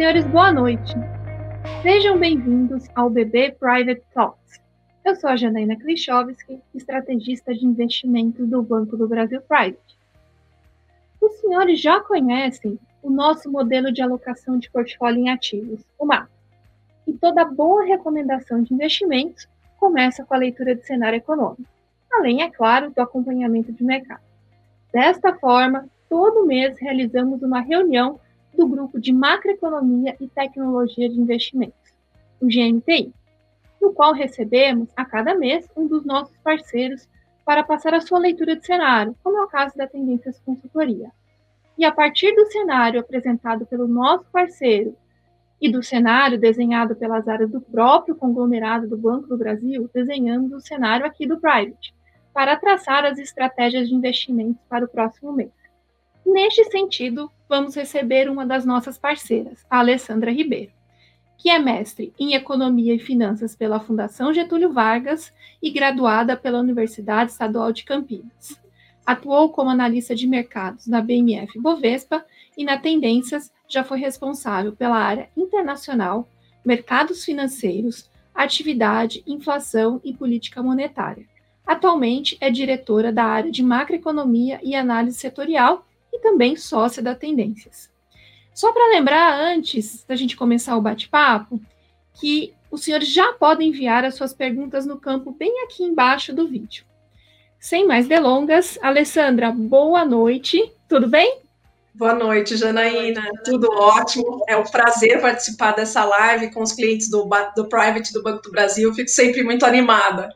senhores, boa noite. Sejam bem-vindos ao BB Private Talks. Eu sou a Janaína Klichowski, estrategista de investimentos do Banco do Brasil Private. Os senhores já conhecem o nosso modelo de alocação de portfólio em ativos, o MAP. E toda boa recomendação de investimentos começa com a leitura de cenário econômico, além, é claro, do acompanhamento de mercado. Desta forma, todo mês realizamos uma reunião do Grupo de Macroeconomia e Tecnologia de Investimentos, o GMTI, no qual recebemos, a cada mês, um dos nossos parceiros para passar a sua leitura de cenário, como é o caso da Tendências Consultoria. E a partir do cenário apresentado pelo nosso parceiro e do cenário desenhado pelas áreas do próprio conglomerado do Banco do Brasil, desenhamos o cenário aqui do Private, para traçar as estratégias de investimentos para o próximo mês. Neste sentido, vamos receber uma das nossas parceiras, a Alessandra Ribeiro, que é mestre em Economia e Finanças pela Fundação Getúlio Vargas e graduada pela Universidade Estadual de Campinas. Atuou como analista de mercados na BMF Bovespa e na Tendências já foi responsável pela área internacional, mercados financeiros, atividade, inflação e política monetária. Atualmente é diretora da área de macroeconomia e análise setorial e também sócia da Tendências. Só para lembrar, antes da gente começar o bate-papo, que os senhores já podem enviar as suas perguntas no campo bem aqui embaixo do vídeo. Sem mais delongas, Alessandra, boa noite, tudo bem? Boa noite, Janaína. Tudo ótimo. É um prazer participar dessa live com os clientes do, do Private do Banco do Brasil. Fico sempre muito animada.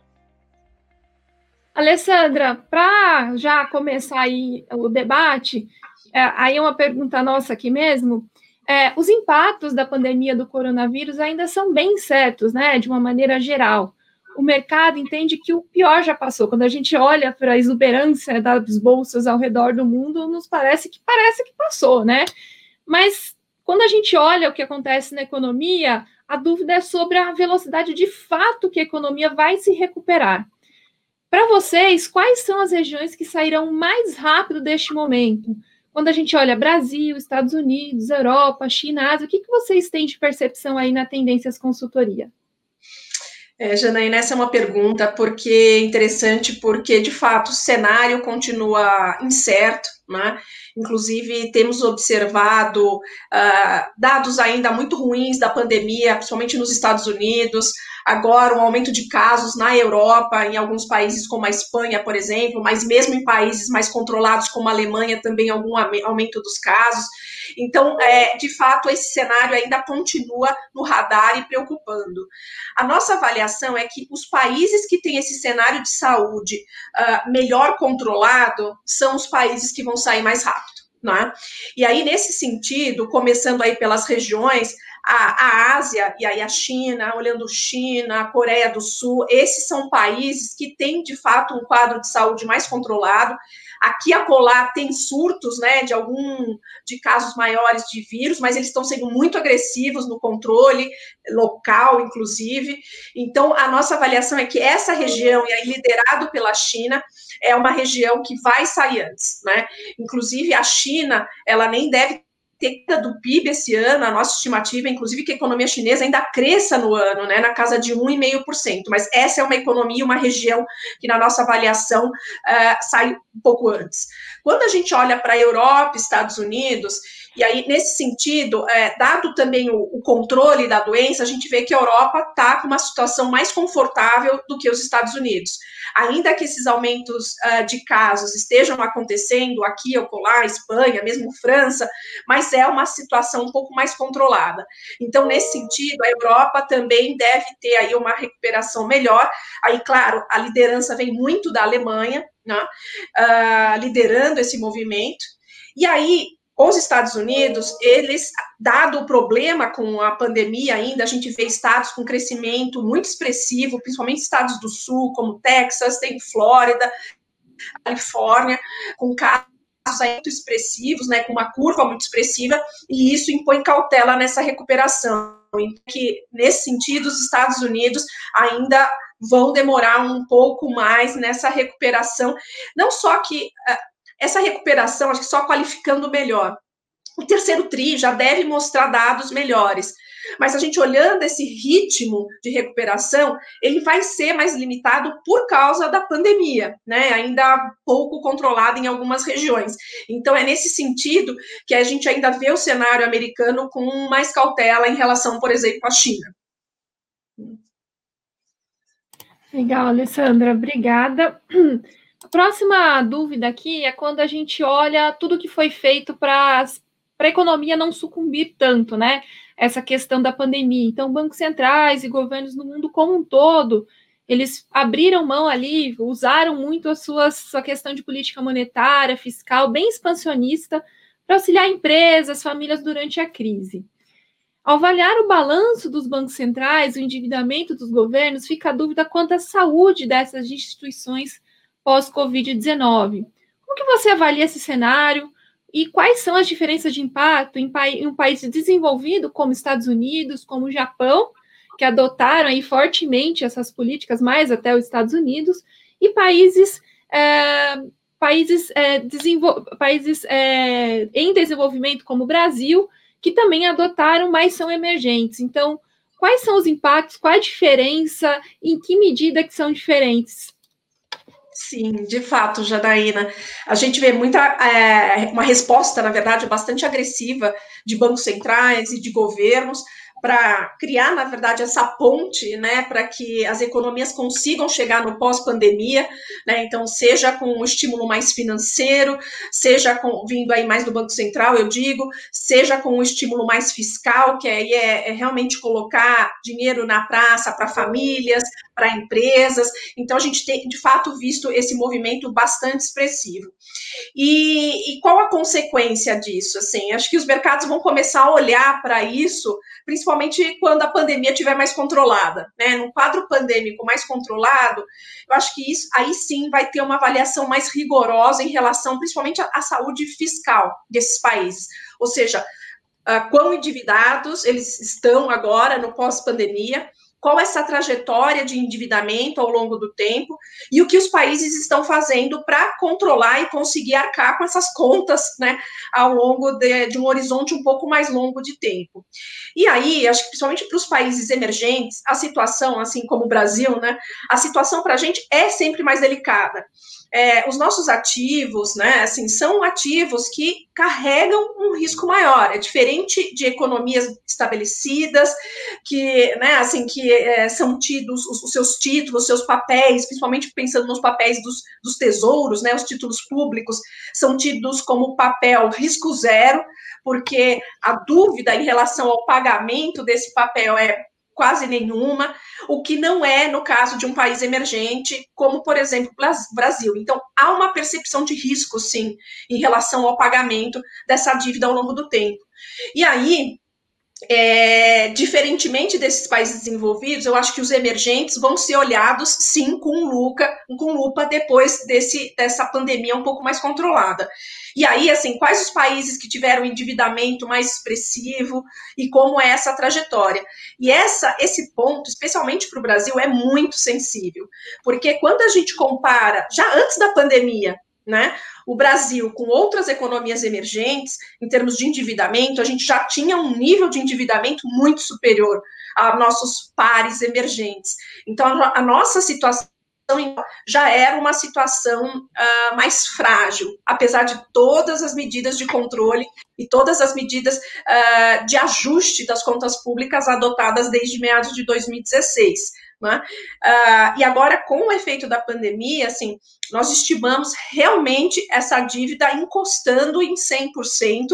Alessandra, para já começar aí o debate, é, aí é uma pergunta nossa aqui mesmo. É, os impactos da pandemia do coronavírus ainda são bem certos, né? De uma maneira geral. O mercado entende que o pior já passou. Quando a gente olha para a exuberância das bolsas ao redor do mundo, nos parece que parece que passou, né? Mas quando a gente olha o que acontece na economia, a dúvida é sobre a velocidade de fato que a economia vai se recuperar. Para vocês, quais são as regiões que sairão mais rápido deste momento? Quando a gente olha Brasil, Estados Unidos, Europa, China, Ásia, o que, que vocês têm de percepção aí na Tendências Consultoria? É, Janaína, essa é uma pergunta porque é interessante, porque de fato o cenário continua incerto, né? Inclusive, temos observado uh, dados ainda muito ruins da pandemia, principalmente nos Estados Unidos, agora um aumento de casos na Europa, em alguns países como a Espanha, por exemplo, mas mesmo em países mais controlados como a Alemanha, também algum aumento dos casos. Então, é, de fato, esse cenário ainda continua no radar e preocupando. A nossa avaliação é que os países que têm esse cenário de saúde uh, melhor controlado são os países que vão sair mais rápido. Né? E aí, nesse sentido, começando aí pelas regiões, a, a Ásia, e aí a China, olhando China, a Coreia do Sul, esses são países que têm, de fato, um quadro de saúde mais controlado. Aqui a colar tem surtos, né, de algum de casos maiores de vírus, mas eles estão sendo muito agressivos no controle local, inclusive. Então, a nossa avaliação é que essa região, e aí liderado pela China, é uma região que vai sair antes, né? Inclusive a China, ela nem deve queda do PIB esse ano, a nossa estimativa, inclusive, que a economia chinesa ainda cresça no ano, né, na casa de 1,5%. Mas essa é uma economia, uma região que, na nossa avaliação, uh, sai um pouco antes. Quando a gente olha para a Europa, Estados Unidos, e aí, nesse sentido, é, dado também o, o, controle da doença, a gente vê que a Europa está com uma situação mais confortável do que os Estados Unidos. Ainda que esses aumentos uh, de casos estejam acontecendo aqui ou lá, Espanha, mesmo França, mas é uma situação um pouco mais controlada. Então, nesse sentido, a Europa também deve ter aí uma recuperação melhor. Aí, claro, a liderança vem muito da Alemanha, né, uh, liderando esse movimento. E aí, os Estados Unidos, eles, dado o problema com a pandemia ainda, a gente vê estados com crescimento muito expressivo, principalmente estados do sul, como Texas, tem Flórida, Califórnia, com casos muito expressivos, né, com uma curva muito expressiva, e isso impõe cautela nessa recuperação. Então, que, nesse sentido, os Estados Unidos ainda vão demorar um pouco mais nessa recuperação, não só que ah, essa recuperação, acho que só qualificando melhor, o terceiro TRI já deve mostrar dados melhores. Mas a gente olhando esse ritmo de recuperação, ele vai ser mais limitado por causa da pandemia, né? Ainda pouco controlado em algumas regiões. Então é nesse sentido que a gente ainda vê o cenário americano com mais cautela em relação, por exemplo, à China. Legal, Alessandra, obrigada. A próxima dúvida aqui é quando a gente olha tudo que foi feito para a economia não sucumbir tanto, né? Essa questão da pandemia. Então, bancos centrais e governos no mundo como um todo, eles abriram mão ali, usaram muito a sua, sua questão de política monetária, fiscal, bem expansionista, para auxiliar empresas, famílias durante a crise. Ao avaliar o balanço dos bancos centrais, o endividamento dos governos, fica a dúvida quanto à saúde dessas instituições pós-Covid-19. Como que você avalia esse cenário e quais são as diferenças de impacto em, pa em um país desenvolvido como Estados Unidos, como o Japão, que adotaram aí fortemente essas políticas, mais até os Estados Unidos, e países é, países, é, países é, em desenvolvimento como o Brasil, que também adotaram, mas são emergentes. Então, quais são os impactos, qual a diferença, em que medida que são diferentes? Sim, de fato, Janaína. A gente vê muita é, uma resposta, na verdade, bastante agressiva de bancos centrais e de governos para criar, na verdade, essa ponte, né, para que as economias consigam chegar no pós-pandemia, né, então seja com um estímulo mais financeiro, seja com, vindo aí mais do Banco Central, eu digo, seja com um estímulo mais fiscal, que aí é, é realmente colocar dinheiro na praça para famílias, para empresas, então a gente tem, de fato, visto esse movimento bastante expressivo. E, e qual a consequência disso? Assim, acho que os mercados vão começar a olhar para isso, principalmente quando a pandemia estiver mais controlada, né? Num quadro pandêmico mais controlado, eu acho que isso aí sim vai ter uma avaliação mais rigorosa em relação, principalmente, à, saúde fiscal desses países. Ou seja, uh, quão endividados eles estão agora no pós-pandemia, qual essa trajetória de endividamento ao longo do tempo e o que os países estão fazendo para controlar e conseguir arcar com essas contas, né, ao longo de, de, um horizonte um pouco mais longo de tempo. E aí, acho que principalmente para os países emergentes, a situação, assim como o Brasil, né, a situação para a gente é sempre mais delicada é, os nossos ativos, né, assim, são ativos que carregam um risco maior. É diferente de economias estabelecidas, que, né, assim, que é, são tidos os, os, seus títulos, os seus papéis, principalmente pensando nos papéis dos, dos tesouros, né, os títulos públicos, são tidos como papel risco zero, porque a dúvida em relação ao pagamento desse papel é quase nenhuma, o que não é no caso de um país emergente, como, por exemplo, o Brasil. Então, há uma percepção de risco, sim, em relação ao pagamento dessa dívida ao longo do tempo. E aí, é, diferentemente desses países desenvolvidos, eu acho que os emergentes vão ser olhados sim com lupa, com lupa depois desse, dessa pandemia um pouco mais controlada. E aí, assim, quais os países que tiveram endividamento mais expressivo e como é essa trajetória? E essa, esse ponto, especialmente para o Brasil, é muito sensível, porque quando a gente compara, já antes da pandemia, né? O Brasil, com outras economias emergentes, em termos de endividamento, a gente já tinha um nível de endividamento muito superior a nossos pares emergentes. Então, a nossa situação já era uma situação uh, mais frágil, apesar de todas as medidas de controle e todas as medidas uh, de ajuste das contas públicas adotadas desde meados de 2016. Né? Uh, e agora, com o efeito da pandemia, assim, nós estimamos realmente essa dívida encostando em 100%,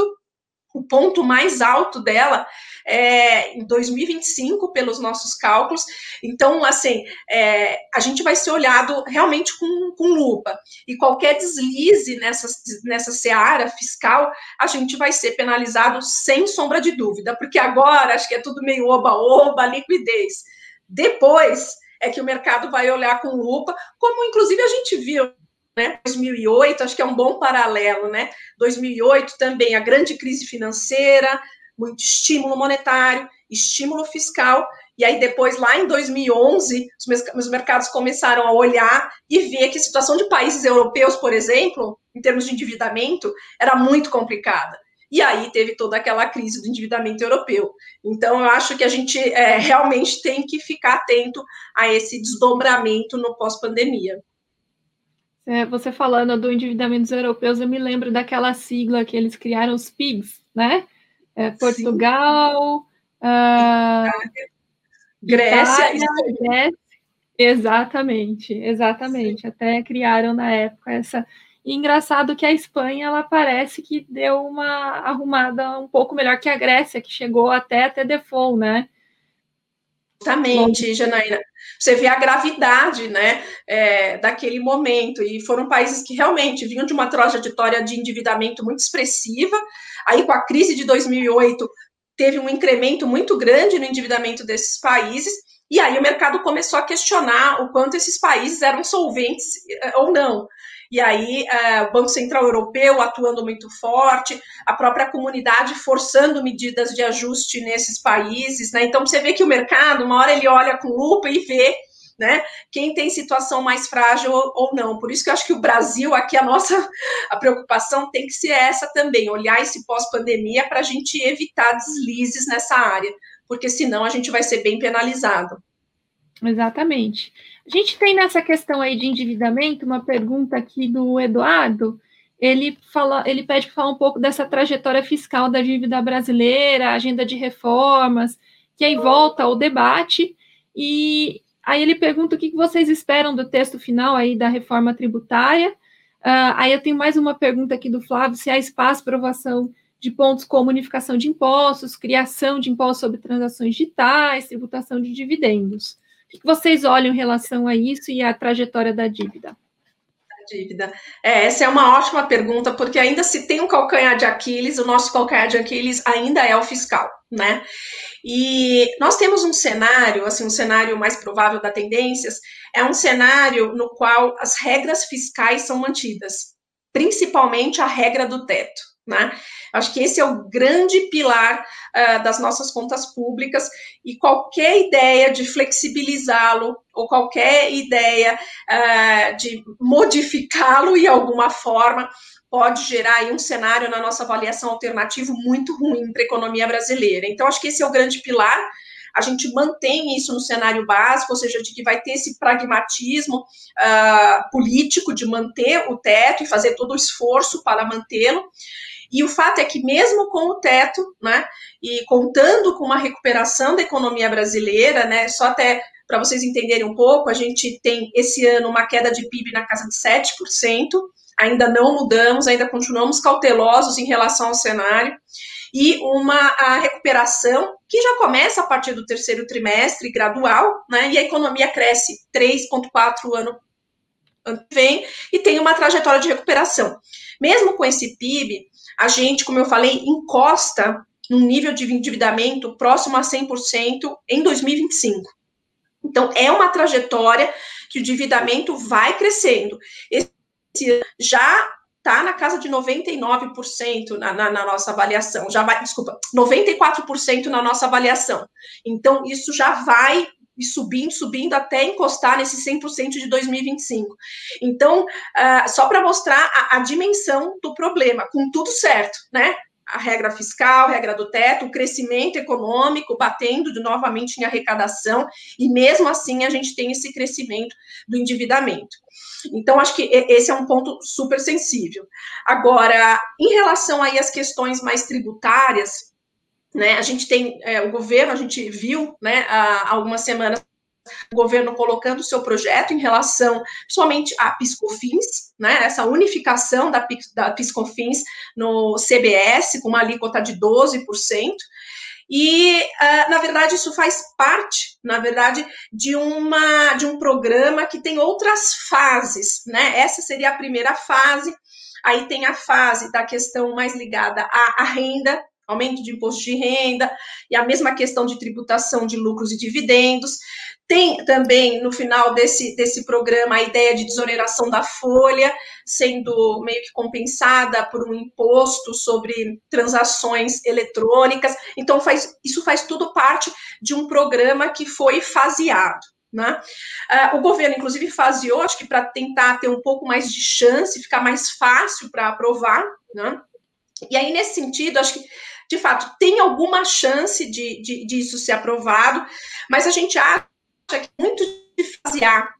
o ponto mais alto dela é, em 2025, pelos nossos cálculos. Então, assim, é, a gente vai ser olhado realmente com, com lupa. E qualquer deslize nessa, nessa seara fiscal, a gente vai ser penalizado sem sombra de dúvida, porque agora acho que é tudo meio oba-oba, liquidez. Depois é que o mercado vai olhar com lupa, como inclusive a gente viu né? 2008, acho que é um bom paralelo, né? 2008 também a grande crise financeira, muito estímulo monetário, estímulo fiscal, e aí depois, lá em 2011, os mercados começaram a olhar e ver que a situação de países europeus, por exemplo, em termos de endividamento, era muito complicada. e aí teve toda aquela crise do endividamento europeu. Então, eu acho que a gente é, realmente tem que ficar atento a esse desdobramento no pós-pandemia. É, você falando do endividamento dos europeus, eu me lembro daquela sigla que eles criaram, os PIGs, né? É, Portugal, uh, Grécia, Itália, Grécia. Exatamente, exatamente. Sim. Até criaram na época essa. E engraçado que a Espanha ela parece que deu uma arrumada um pouco melhor que a Grécia, que chegou até até default, né? Exatamente, Janaína. Você vê a gravidade, né, é, daquele momento. E foram países que realmente vinham de uma trajetória de endividamento muito expressiva. Aí, com a crise de 2008, teve um incremento muito grande no endividamento desses países. E aí o mercado começou a questionar o quanto esses países eram solventes eh, ou não e aí é, o Banco Central Europeu atuando muito forte, a própria comunidade forçando medidas de ajuste nesses países, né? Então você vê que o mercado, uma hora ele olha com lupa e vê né? Quem tem situação mais frágil ou não. Por isso que eu acho que o Brasil, aqui a nossa a preocupação tem que ser essa também, olhar esse pós-pandemia para a gente evitar deslizes nessa área, porque senão a gente vai ser bem penalizado. Exatamente. A gente tem nessa questão aí de endividamento uma pergunta aqui do Eduardo. Ele fala, ele pede para falar um pouco dessa trajetória fiscal da dívida brasileira, agenda de reformas, que aí volta ao debate. E aí ele pergunta o que vocês esperam do texto final aí da reforma tributária. Uh, aí eu tenho mais uma pergunta aqui do Flávio: se há espaço para aprovação de pontos como unificação de impostos, criação de impostos sobre transações digitais, tributação de dividendos. Que vocês olham em relação a isso e à trajetória da dívida? dívida? É, essa é uma ótima pergunta, porque ainda se tem um calcanhar de Aquiles, o nosso calcanhar de Aquiles ainda é o fiscal, né? E nós temos um cenário, assim, um cenário mais provável da tendências, é um cenário no qual as regras fiscais são mantidas, principalmente a regra do teto. Né? Acho que esse é o grande pilar uh, das nossas contas públicas e qualquer ideia de flexibilizá-lo ou qualquer ideia uh, de modificá-lo em alguma forma pode gerar um cenário na nossa avaliação alternativo muito ruim para a economia brasileira. Então, acho que esse é o grande pilar. A gente mantém isso no cenário básico, ou seja, de que vai ter esse pragmatismo uh, político de manter o teto e fazer todo o esforço para mantê-lo. E o fato é que, mesmo com o teto, né, e contando com uma recuperação da economia brasileira, né, só até para vocês entenderem um pouco, a gente tem esse ano uma queda de PIB na casa de 7%, ainda não mudamos, ainda continuamos cautelosos em relação ao cenário, e uma recuperação que já começa a partir do terceiro trimestre, gradual, né, e a economia cresce 3,4% ano, ano que vem, e tem uma trajetória de recuperação. Mesmo com esse PIB, a gente, como eu falei, encosta num nível de endividamento próximo a 100% em 2025. Então, é uma trajetória que o endividamento vai crescendo. Esse já está na casa de 99% na, na, na, nossa avaliação, já vai, desculpa, 94% na nossa avaliação. Então, isso já vai e subindo, subindo até encostar nesse 100% de 2025. Então, uh, só para mostrar a, a dimensão do problema, com tudo certo, né? a regra fiscal, a regra do teto, o crescimento econômico batendo novamente em arrecadação, e mesmo assim a gente tem esse crescimento do endividamento. Então, acho que esse é um ponto super sensível. Agora, em relação aí às questões mais tributárias, né? A gente tem é, o governo, a gente viu né, há algumas semanas o governo colocando o seu projeto em relação somente a PiscoFins, né, essa unificação da, da PiscoFins no CBS, com uma alíquota de 12%, e, uh, na verdade, isso faz parte, na verdade, de, uma, de um programa que tem outras fases, né, essa seria a primeira fase, aí tem a fase da questão mais ligada à, à renda, aumento de imposto de renda, e a mesma questão de tributação de lucros e dividendos. Tem também, no final desse, desse programa, a ideia de desoneração da folha, sendo meio que compensada por um imposto sobre transações eletrônicas. Então, faz, isso faz tudo parte de um programa que foi faseado. Né? Uh, o governo, inclusive, faseou, acho que para tentar ter um pouco mais de chance, ficar mais fácil para aprovar, né? E aí, nesse sentido, acho que, de fato, tem alguma chance de, de, ser aprovado, mas a gente acha que é muito de fasear,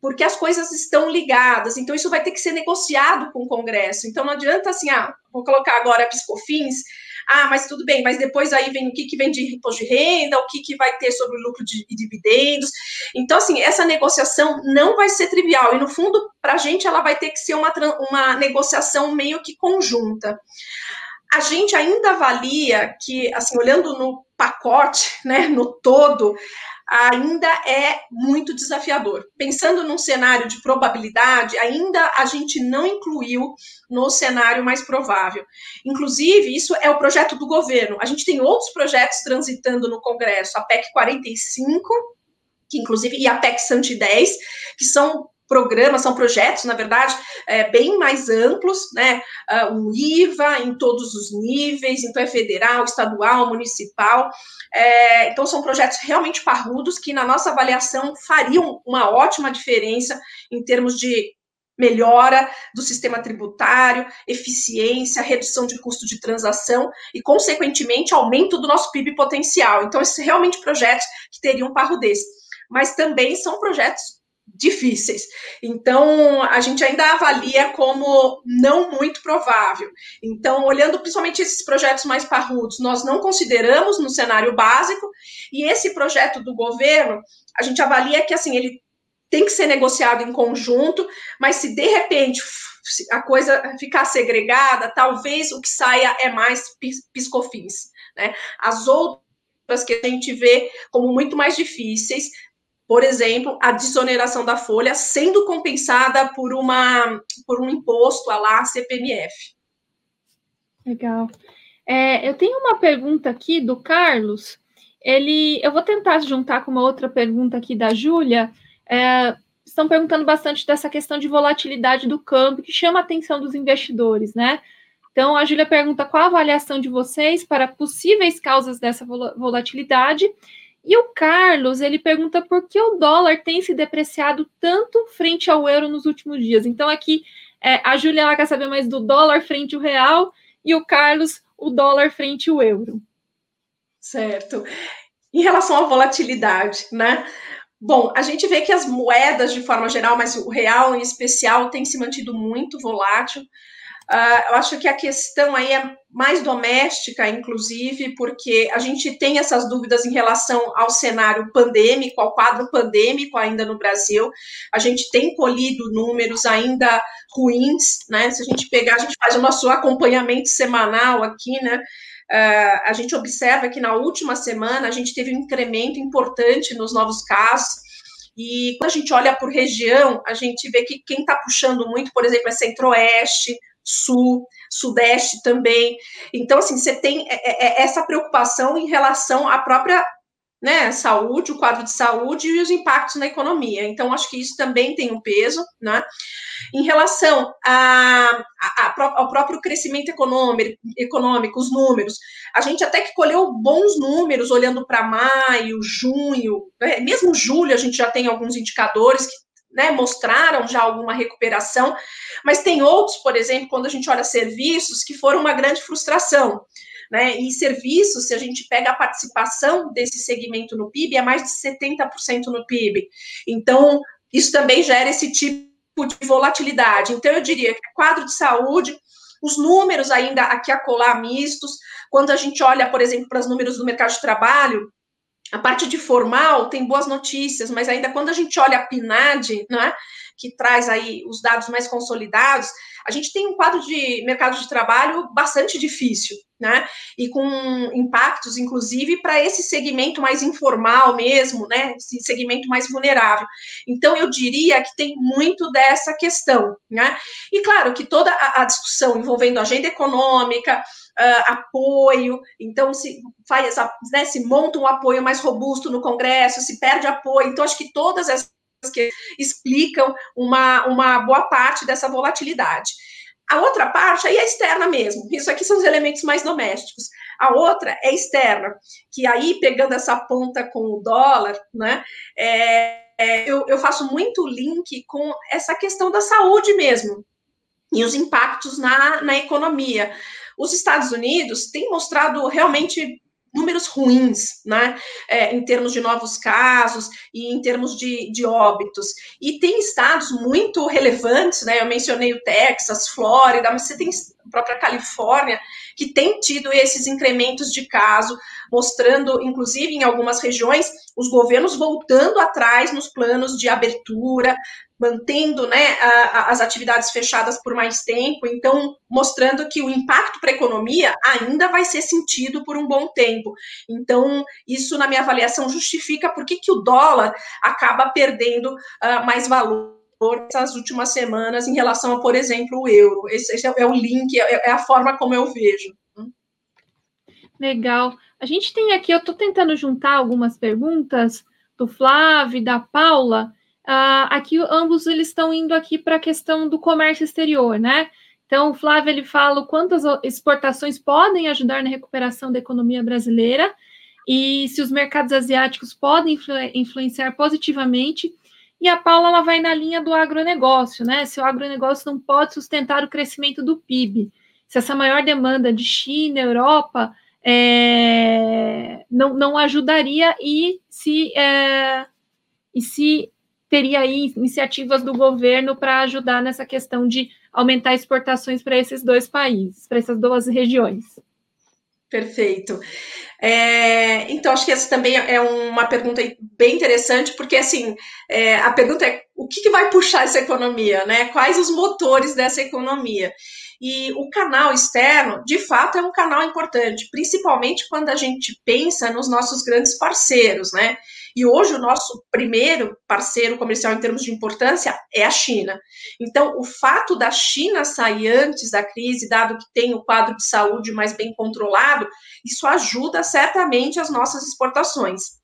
porque as coisas estão ligadas, então isso vai ter que ser negociado com o Congresso. Então não adianta assim, ah, vou colocar agora piscofins, ah, mas tudo bem, mas depois aí vem o que, que vem de imposto de renda, o que, que vai ter sobre lucro de, de dividendos. Então, assim, essa negociação não vai ser trivial, e no fundo, para a gente, ela vai ter que ser uma, uma negociação meio que conjunta. A gente ainda avalia que, assim, olhando no pacote, né, no todo, ainda é muito desafiador. Pensando num cenário de probabilidade, ainda a gente não incluiu no cenário mais provável. Inclusive, isso é o projeto do governo. A gente tem outros projetos transitando no Congresso, a PEC 45, que inclusive, e a PEC 110, que são programas, são projetos, na verdade, é, bem mais amplos, né? O IVA em todos os níveis, então é federal, estadual, municipal. É, então, são projetos realmente parrudos que, na nossa avaliação, fariam uma ótima diferença em termos de melhora do sistema tributário, eficiência, redução de custo de transação e, consequentemente, aumento do nosso PIB potencial. Então, esses realmente projetos que teriam um parro desse. Mas também são projetos difíceis. Então, a gente ainda avalia como não muito provável. Então, olhando principalmente esses projetos mais parrudos, nós não consideramos no cenário básico, e esse projeto do governo, a gente avalia que, assim, ele tem que ser negociado em conjunto, mas se de repente a coisa ficar segregada, talvez o que saia é mais piscofins, né? As outras que a gente vê como muito mais difíceis, por exemplo, a desoneração da folha sendo compensada por, uma, por um imposto a lá CPMF. Legal. É, eu tenho uma pergunta aqui do Carlos. Ele, eu vou tentar juntar com uma outra pergunta aqui da Júlia. É, estão perguntando bastante dessa questão de volatilidade do câmbio, que chama a atenção dos investidores, né? Então, a Júlia pergunta qual a avaliação de vocês para possíveis causas dessa volatilidade e o Carlos, ele pergunta por que o dólar tem se depreciado tanto frente ao euro nos últimos dias. Então, aqui, é, a Júlia ela quer saber mais do dólar frente ao real e o Carlos, o dólar frente ao euro. Certo. Em relação à volatilidade, né? Bom, a gente vê que as moedas, de forma geral, mas o real em especial, tem se mantido muito volátil. Uh, eu acho que a questão aí é mais doméstica, inclusive, porque a gente tem essas dúvidas em relação ao cenário pandêmico, ao quadro pandêmico ainda no Brasil. A gente tem colhido números ainda ruins, né? Se a gente pegar, a gente faz o nosso acompanhamento semanal aqui, né? Uh, a gente observa que na última semana a gente teve um incremento importante nos novos casos. E quando a gente olha por região, a gente vê que quem está puxando muito, por exemplo, é Centro-Oeste, sul, sudeste também. Então, assim, você tem é, é, é essa preocupação em relação à própria né, saúde, o quadro de saúde e os impactos na economia. Então, acho que isso também tem um peso, né? Em relação a, a, ao próprio crescimento econômico, econômico, os números, a gente até que colheu bons números olhando para maio, junho, né? mesmo julho a gente já tem alguns indicadores que né, mostraram já alguma recuperação, mas tem outros, por exemplo, quando a gente olha serviços, que foram uma grande frustração. Né? E serviços, se a gente pega a participação desse segmento no PIB, é mais de 70% no PIB. Então, isso também gera esse tipo de volatilidade. Então, eu diria que quadro de saúde, os números ainda aqui a colar mistos, quando a gente olha, por exemplo, para os números do mercado de trabalho, a parte de formal tem boas notícias, mas ainda quando a gente olha a PNAD, né, que traz aí os dados mais consolidados, a gente tem um quadro de mercado de trabalho bastante difícil, né? E com impactos, inclusive, para esse segmento mais informal mesmo, né? Esse segmento mais vulnerável. Então, eu diria que tem muito dessa questão, né? E claro que toda a, discussão envolvendo agenda econômica, uh, apoio, então se faz, né, se monta um apoio mais robusto no Congresso, se perde apoio, então acho que todas essas que explicam uma, uma boa parte dessa volatilidade. A outra parte aí é externa mesmo. Isso aqui são os elementos mais domésticos. A outra é externa, que aí, pegando essa ponta com o dólar, né, é, é, eu, eu faço muito link com essa questão da saúde mesmo e os impactos na, na economia. os Estados Unidos têm mostrado realmente números ruins, né, é, em termos de novos casos e em termos de, de óbitos. E tem estados muito relevantes, né, eu mencionei o Texas, Flórida, mas você tem própria Califórnia, que tem tido esses incrementos de caso, mostrando, inclusive, em algumas regiões, os governos voltando atrás nos planos de abertura, mantendo né, a, a, as atividades fechadas por mais tempo, então mostrando que o impacto para a economia ainda vai ser sentido por um bom tempo. Então, isso, na minha avaliação, justifica por que, que o dólar acaba perdendo uh, mais valor essas últimas semanas em relação a, por exemplo, o euro. Esse, esse é o link, é, é a forma como eu vejo. Legal. A gente tem aqui, eu estou tentando juntar algumas perguntas do Flávio da Paula. Uh, aqui ambos eles estão indo aqui para a questão do comércio exterior, né? Então, o Flávio ele fala quantas exportações podem ajudar na recuperação da economia brasileira e se os mercados asiáticos podem influ influenciar positivamente. E a Paula ela vai na linha do agronegócio, né? Se o agronegócio não pode sustentar o crescimento do PIB, se essa maior demanda de China, Europa, é, não, não ajudaria e se, é, e se teria aí iniciativas do governo para ajudar nessa questão de aumentar exportações para esses dois países, para essas duas regiões. Perfeito. É, então, acho que essa também é uma pergunta bem interessante, porque assim, é, a pergunta é o que, que, vai puxar essa economia, né? Quais os motores dessa economia? E o canal externo, de fato, é um canal importante, principalmente quando a gente pensa nos nossos grandes parceiros, né? E hoje o nosso primeiro parceiro comercial em termos de importância é a China. Então, o fato da China sair antes da crise, dado que tem o quadro de saúde mais bem controlado, isso ajuda certamente as nossas exportações.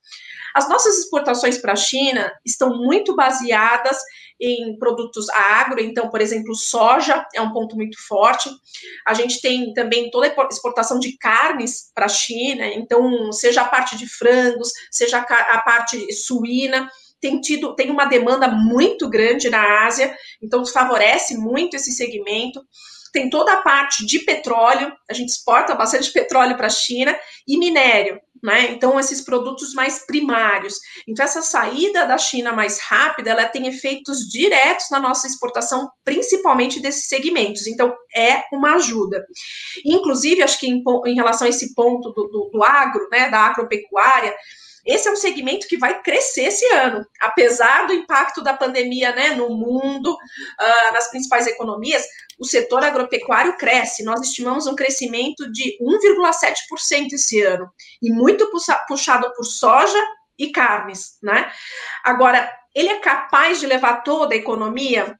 As nossas exportações para a China estão muito baseadas em produtos agro, então, por exemplo, soja é um ponto muito forte. A gente tem também toda a exportação de carnes para a China, então, seja a parte de frangos, seja a parte suína, tem tido, tem uma demanda muito grande na Ásia, então favorece muito esse segmento tem toda a parte de petróleo, a gente exporta bastante petróleo para a China, e minério, né? Então, esses produtos mais primários. Então, essa saída da China mais rápida, ela tem efeitos diretos na nossa exportação, principalmente desses segmentos. Então, é uma ajuda. Inclusive, acho que em, em relação a esse ponto do, do, do agro, né, da agropecuária, esse é um segmento que vai crescer esse ano, apesar do impacto da pandemia né, no mundo, uh, nas principais economias, o setor agropecuário cresce. Nós estimamos um crescimento de 1,7% esse ano, e muito puxado por soja e carnes, né? Agora, ele é capaz de levar toda a economia?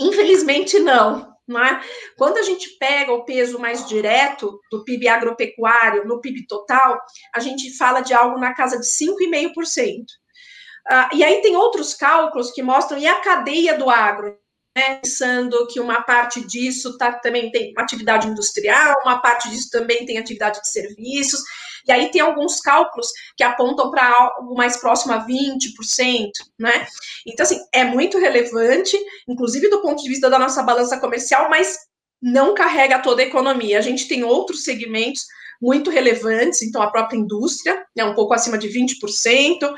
Infelizmente, não. É? Quando a gente pega o peso mais direto do PIB agropecuário no PIB total, a gente fala de algo na casa de 5,5%. Uh, e aí tem outros cálculos que mostram e a cadeia do agro, né, pensando que uma parte disso tá, também tem atividade industrial, uma parte disso também tem atividade de serviços, e aí tem alguns cálculos que apontam para algo mais próximo a 20%, né? Então, assim, é muito relevante, inclusive do ponto de vista da nossa balança comercial, mas não carrega toda a economia. A gente tem outros segmentos muito relevantes, então a própria indústria, né, um pouco acima de 20%,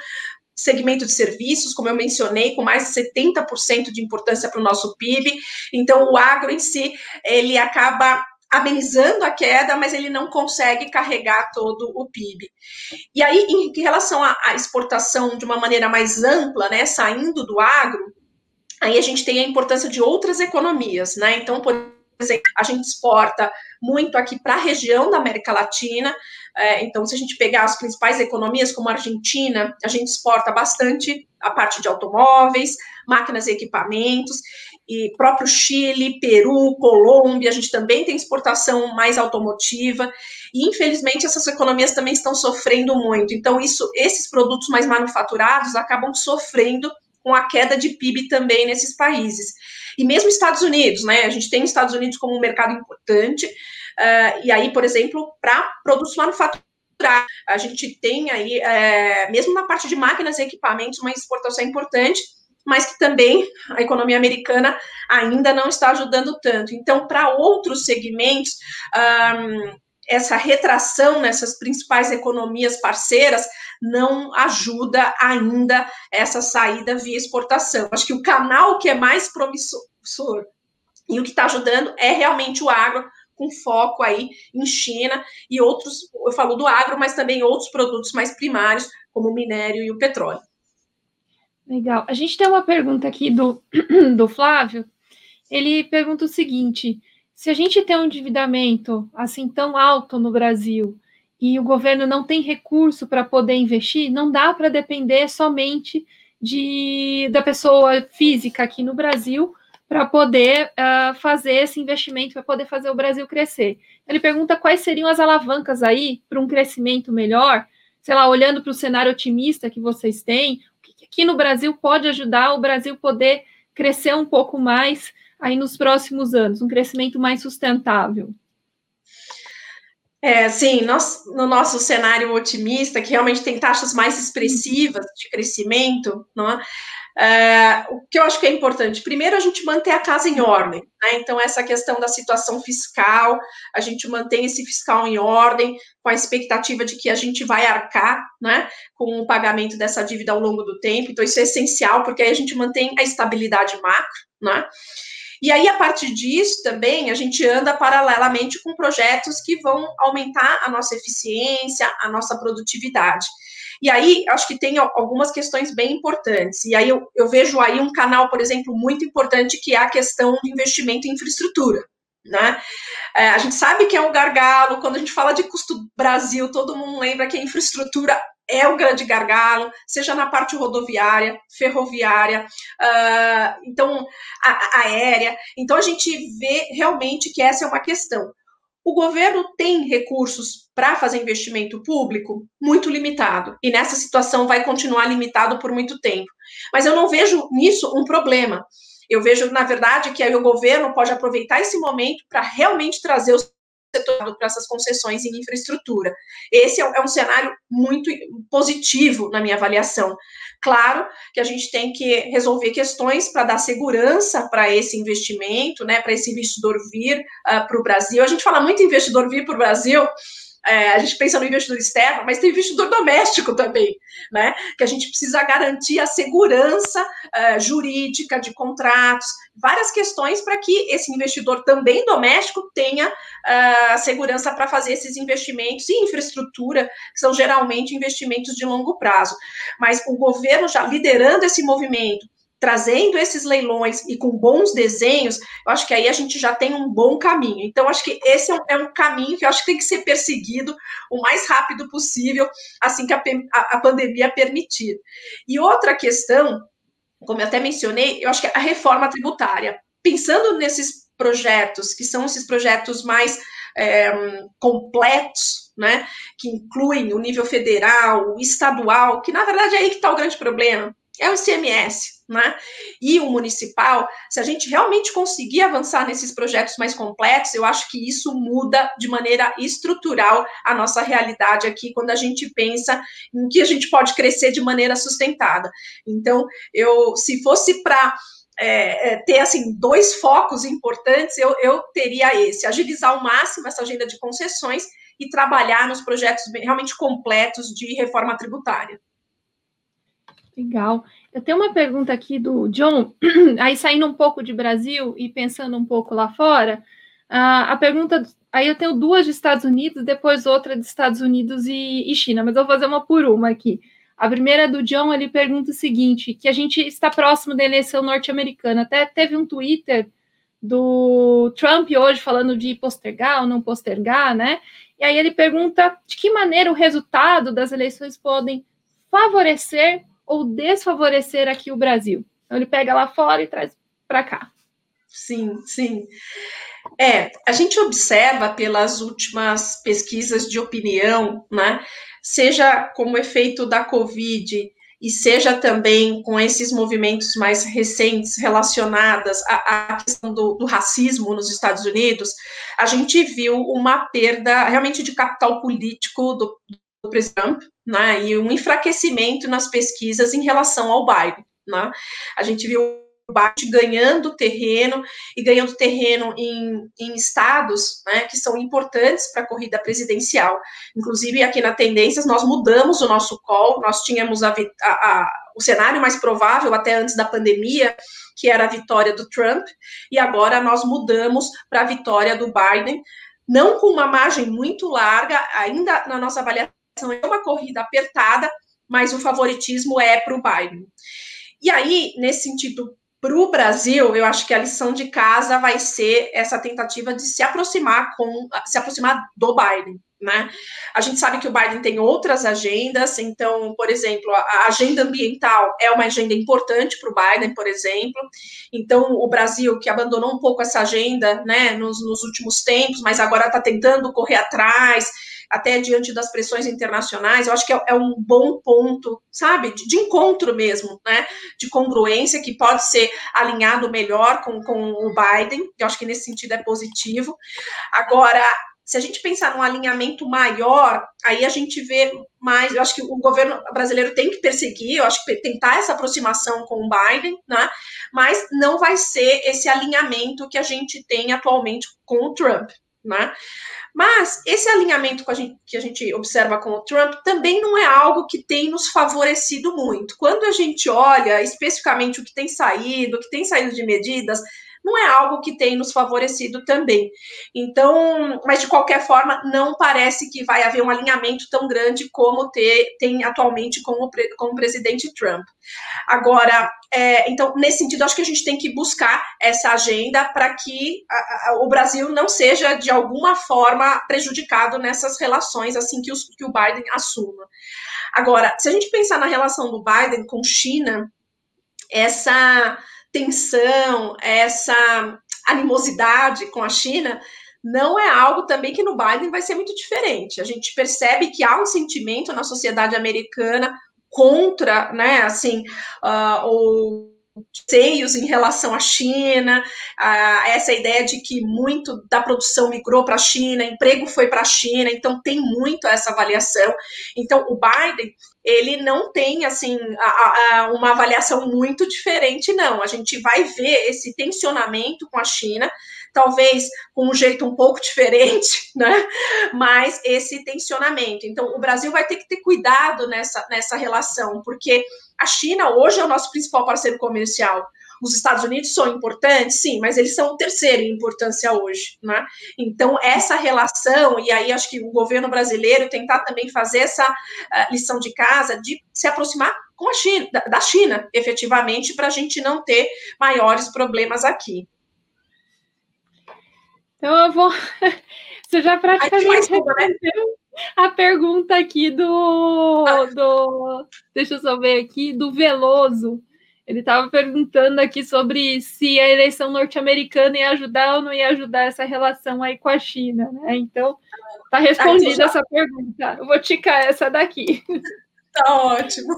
segmento de serviços, como eu mencionei, com mais de 70% de importância para o nosso PIB. Então, o agro em si, ele acaba amenizando a queda, mas ele não consegue carregar todo o PIB. E aí, em relação à, exportação de uma maneira mais ampla, né, saindo do agro, aí a gente tem a importância de outras economias, né? Então, por exemplo, a gente exporta muito aqui para a região da América Latina. É, então, se a gente pegar as principais economias, como a Argentina, a gente exporta bastante a parte de automóveis, máquinas e equipamentos e próprio Chile, Peru, Colômbia, a gente também tem exportação mais automotiva, e infelizmente essas economias também estão sofrendo muito. Então, isso, esses produtos mais manufaturados acabam sofrendo com a queda de PIB também nesses países. E mesmo Estados Unidos, né? A gente tem Estados Unidos como um mercado importante, uh, e aí, por exemplo, para produtos manufaturados. A gente tem aí, é, mesmo na parte de máquinas e equipamentos, uma exportação importante, mas que também a economia americana ainda não está ajudando tanto. Então, para outros segmentos, um, essa retração nessas principais economias parceiras não ajuda ainda essa saída via exportação. Acho que o canal que é mais promissor e o que está ajudando é realmente o agro, com foco aí em China e outros, eu falo do agro, mas também outros produtos mais primários, como o minério e o petróleo. Legal. A gente tem uma pergunta aqui do, do Flávio. Ele pergunta o seguinte: se a gente tem um endividamento assim tão alto no Brasil e o governo não tem recurso para poder investir, não dá para depender somente de, da pessoa física aqui no Brasil para poder uh, fazer esse investimento, para poder fazer o Brasil crescer. Ele pergunta quais seriam as alavancas aí para um crescimento melhor, sei lá, olhando para o cenário otimista que vocês têm, que no Brasil pode ajudar o Brasil poder crescer um pouco mais aí nos próximos anos, um crescimento mais sustentável. É, sim, nós, no nosso cenário otimista, que realmente tem taxas mais expressivas de crescimento, não é? Uh, o que eu acho que é importante, primeiro a gente manter a casa em ordem, né? Então, essa questão da situação fiscal, a gente mantém esse fiscal em ordem, com a expectativa de que a gente vai arcar, né, com o pagamento dessa dívida ao longo do tempo. Então, isso é essencial, porque aí a gente mantém a estabilidade macro, né? E aí, a partir disso, também, a gente anda paralelamente com projetos que vão aumentar a nossa eficiência, a nossa produtividade. E aí, acho que tem algumas questões bem importantes. E aí, eu, eu vejo aí um canal, por exemplo, muito importante, que é a questão do investimento em infraestrutura. Né? É, a gente sabe que é um gargalo, quando a gente fala de custo Brasil, todo mundo lembra que a infraestrutura é o grande gargalo, seja na parte rodoviária, ferroviária, uh, então a, a aérea. Então a gente vê realmente que essa é uma questão. O governo tem recursos para fazer investimento público muito limitado, e nessa situação vai continuar limitado por muito tempo. Mas eu não vejo nisso um problema. Eu vejo, na verdade, que aí o governo pode aproveitar esse momento para realmente trazer os para essas concessões em infraestrutura. Esse é, é um cenário muito positivo na minha avaliação. Claro que a gente tem que resolver questões para dar segurança para esse investimento, né, para esse investidor vir uh, para o Brasil. A gente fala muito investidor vir para o Brasil, é, a gente pensa no investidor externo, mas tem investidor doméstico também, né? Que a gente precisa garantir a segurança uh, jurídica de contratos, várias questões para que esse investidor também doméstico tenha uh, segurança para fazer esses investimentos em infraestrutura, que são geralmente investimentos de longo prazo. Mas o governo já liderando esse movimento, trazendo esses leilões e com bons desenhos, eu acho que aí a gente já tem um bom caminho. Então, acho que esse é um, é um caminho que eu acho que tem que ser perseguido o mais rápido possível, assim que a, a, a pandemia permitir. E outra questão, como eu até mencionei, eu acho que a reforma tributária. Pensando nesses projetos, que são esses projetos mais é, completos, né, que incluem o nível federal, o estadual, que na verdade é aí que está o grande problema é o ICMS, né? E o municipal, se a gente realmente conseguir avançar nesses projetos mais complexos, eu acho que isso muda de maneira estrutural a nossa realidade aqui, quando a gente pensa em que a gente pode crescer de maneira sustentada. Então, eu, se fosse para é, é, ter assim dois focos importantes, eu, eu teria esse: agilizar ao máximo essa agenda de concessões e trabalhar nos projetos realmente completos de reforma tributária. Legal. Eu tenho uma pergunta aqui do John, aí saindo um pouco de Brasil e pensando um pouco lá fora. Uh, a pergunta, aí eu tenho duas de Estados Unidos, depois outra de Estados Unidos e, e China, mas eu vou fazer uma por uma aqui. A primeira do John, ele pergunta o seguinte: que a gente está próximo da eleição norte-americana. Até teve um Twitter do Trump hoje falando de postergar ou não postergar, né? E aí ele pergunta de que maneira o resultado das eleições podem favorecer ou desfavorecer aqui o Brasil? Então, ele pega lá fora e traz para cá. Sim, sim. É, a gente observa pelas últimas pesquisas de opinião, né, seja como efeito da Covid e seja também com esses movimentos mais recentes relacionados à, à questão do, do, racismo nos Estados Unidos, a gente viu uma perda realmente de capital político do, do presidente Trump, né, e um enfraquecimento nas pesquisas em relação ao Biden. né? A gente viu Biden ganhando terreno e ganhando terreno em, em estados né, que são importantes para a corrida presidencial. Inclusive, aqui na Tendências, nós mudamos o nosso call, nós tínhamos a, a, a, o cenário mais provável até antes da pandemia, que era a vitória do Trump, e agora nós mudamos para a vitória do Biden, não com uma margem muito larga, ainda na nossa avaliação é uma corrida apertada, mas o favoritismo é para o Biden. E aí, nesse sentido para o Brasil, eu acho que a lição de casa vai ser essa tentativa de se aproximar com se aproximar do Biden, né? A gente sabe que o Biden tem outras agendas, então, por exemplo, a agenda ambiental é uma agenda importante para o Biden, por exemplo. Então, o Brasil, que abandonou um pouco essa agenda, né, nos, nos últimos tempos, mas agora está tentando correr atrás até diante das pressões internacionais, eu acho que é, é um bom ponto, sabe, de, de, encontro mesmo, né, de congruência, que pode ser alinhado melhor com, com o Biden, eu acho que nesse sentido é positivo. Agora, se a gente pensar num alinhamento maior, aí a gente vê mais. Eu acho que o governo brasileiro tem que perseguir, eu acho que tentar essa aproximação com o Biden, né? Mas não vai ser esse alinhamento que a gente tem atualmente com o Trump, né? Mas esse alinhamento a gente, que a gente observa com o Trump também não é algo que tem nos favorecido muito. Quando a gente olha especificamente o que tem saído, o que tem saído de medidas, não é algo que tem nos favorecido também. Então, mas de qualquer forma, não parece que vai haver um alinhamento tão grande como ter, tem atualmente com o, com o presidente Trump. Agora, é, então, nesse sentido, acho que a gente tem que buscar essa agenda para que a, a, o Brasil não seja, de alguma forma, prejudicado nessas relações assim que, os, que o Biden assuma. Agora, se a gente pensar na relação do Biden com China, essa tensão, essa animosidade com a China, não é algo também que no Biden vai ser muito diferente. A gente percebe que há um sentimento na sociedade americana contra, né, assim, uh, o seios em relação à China, uh, essa ideia de que muito da produção migrou para a China, emprego foi para a China, então tem muito essa avaliação. Então, o Biden, ele não tem, assim, a, a, uma avaliação muito diferente, não. A gente vai ver esse tensionamento com a China, talvez com um jeito um pouco diferente, né? Mas esse tensionamento. Então, o Brasil vai ter que ter cuidado nessa, nessa relação, porque a China hoje é o nosso principal parceiro comercial. Os Estados Unidos são importantes, sim, mas eles são o terceiro em importância hoje, né? Então, essa relação, e aí acho que o governo brasileiro tentar também fazer essa uh, lição de casa de se aproximar com a China, da China, efetivamente, para a gente não ter maiores problemas aqui. Então eu vou. Você já praticamente né? respondeu a pergunta aqui do, ah. do. Deixa eu só ver aqui, do Veloso. Ele estava perguntando aqui sobre se a eleição norte-americana ia ajudar ou não ia ajudar essa relação aí com a China, né? Então, tá respondida essa pergunta. Eu vou ticar essa daqui. Tá ótimo.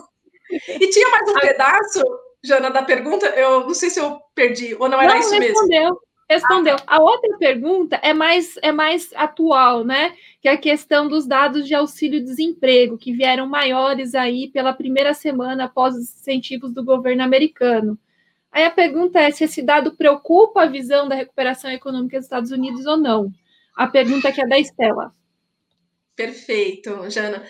E tinha mais um pedaço, Jana, da pergunta? Eu não sei se eu perdi, ou não era não, isso respondeu. mesmo. Respondeu. A outra pergunta é mais, é mais atual, né? Que é a questão dos dados de auxílio-desemprego, que vieram maiores aí pela primeira semana após os incentivos do governo americano. Aí a pergunta é se esse dado preocupa a visão da recuperação econômica dos Estados Unidos ou não. A pergunta aqui é da Estela. Perfeito, Jana.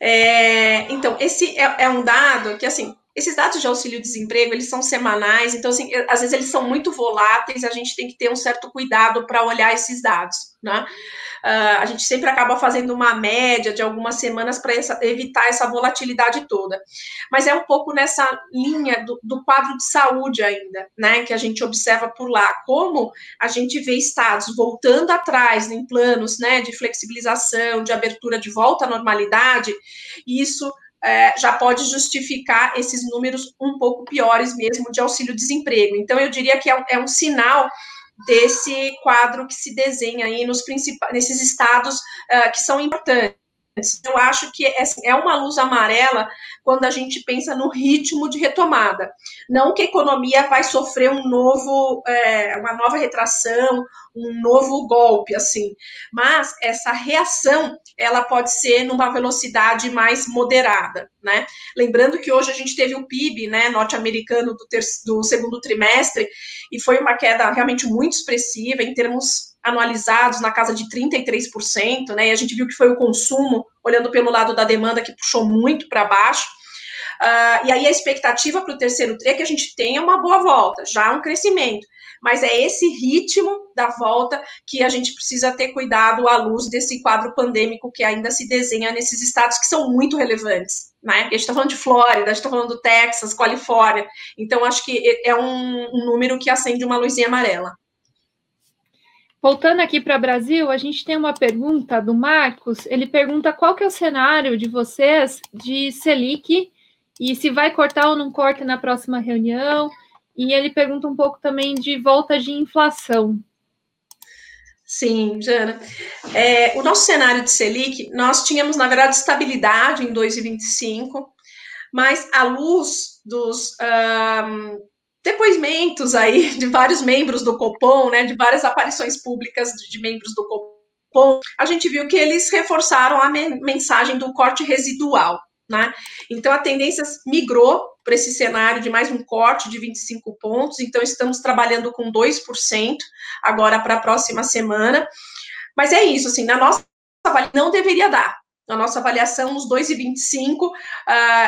É, então, esse é, é um dado que, assim, esses dados de auxílio-desemprego, eles são semanais, então, assim, às vezes eles são muito voláteis, a gente tem que ter um certo cuidado para olhar esses dados, né? Uh, a gente sempre acaba fazendo uma média de algumas semanas para evitar essa volatilidade toda. Mas é um pouco nessa linha do, do, quadro de saúde ainda, né? Que a gente observa por lá, como a gente vê estados voltando atrás em planos né, de flexibilização, de abertura de volta à normalidade, e isso é, já pode justificar esses números um pouco piores mesmo de auxílio-desemprego. Então, eu diria que é um, é um, sinal desse quadro que se desenha aí nos principais, nesses estados uh, que são importantes. Eu acho que é, é uma luz amarela quando a gente pensa no ritmo de retomada. Não que a economia vai sofrer um novo, é, uma nova retração, um novo golpe, assim, mas essa reação ela pode ser numa velocidade mais moderada, né? Lembrando que hoje a gente teve o PIB, né, norte-americano do, do segundo trimestre e foi uma queda realmente muito expressiva em termos anualizados na casa de 33%, né? E a gente viu que foi o consumo, olhando pelo lado da demanda, que puxou muito para baixo. Uh, e aí a expectativa para o terceiro TRI é que a gente tenha uma boa volta, já um crescimento. Mas é esse ritmo da volta que a gente precisa ter cuidado à luz desse quadro pandêmico que ainda se desenha nesses estados que são muito relevantes. Né? A gente está falando de Flórida, a gente está falando do Texas, Califórnia. Então, acho que é um, um número que acende uma luzinha amarela. Voltando aqui para o Brasil, a gente tem uma pergunta do Marcos. Ele pergunta qual que é o cenário de vocês de Selic e se vai cortar ou não corta na próxima reunião. E ele pergunta um pouco também de volta de inflação. Sim, Jana. É, o nosso cenário de Selic, nós tínhamos, na verdade, estabilidade em 2,25, mas à luz dos um, depoimentos aí de vários membros do Copom, né, de várias aparições públicas de membros do Copom, a gente viu que eles reforçaram a mensagem do corte residual. Né? Então, a tendência migrou para esse cenário de mais um corte de 25 pontos, então estamos trabalhando com 2% agora para a próxima semana. Mas é isso, assim, na nossa não deveria dar, na nossa avaliação, os 2,25, uh,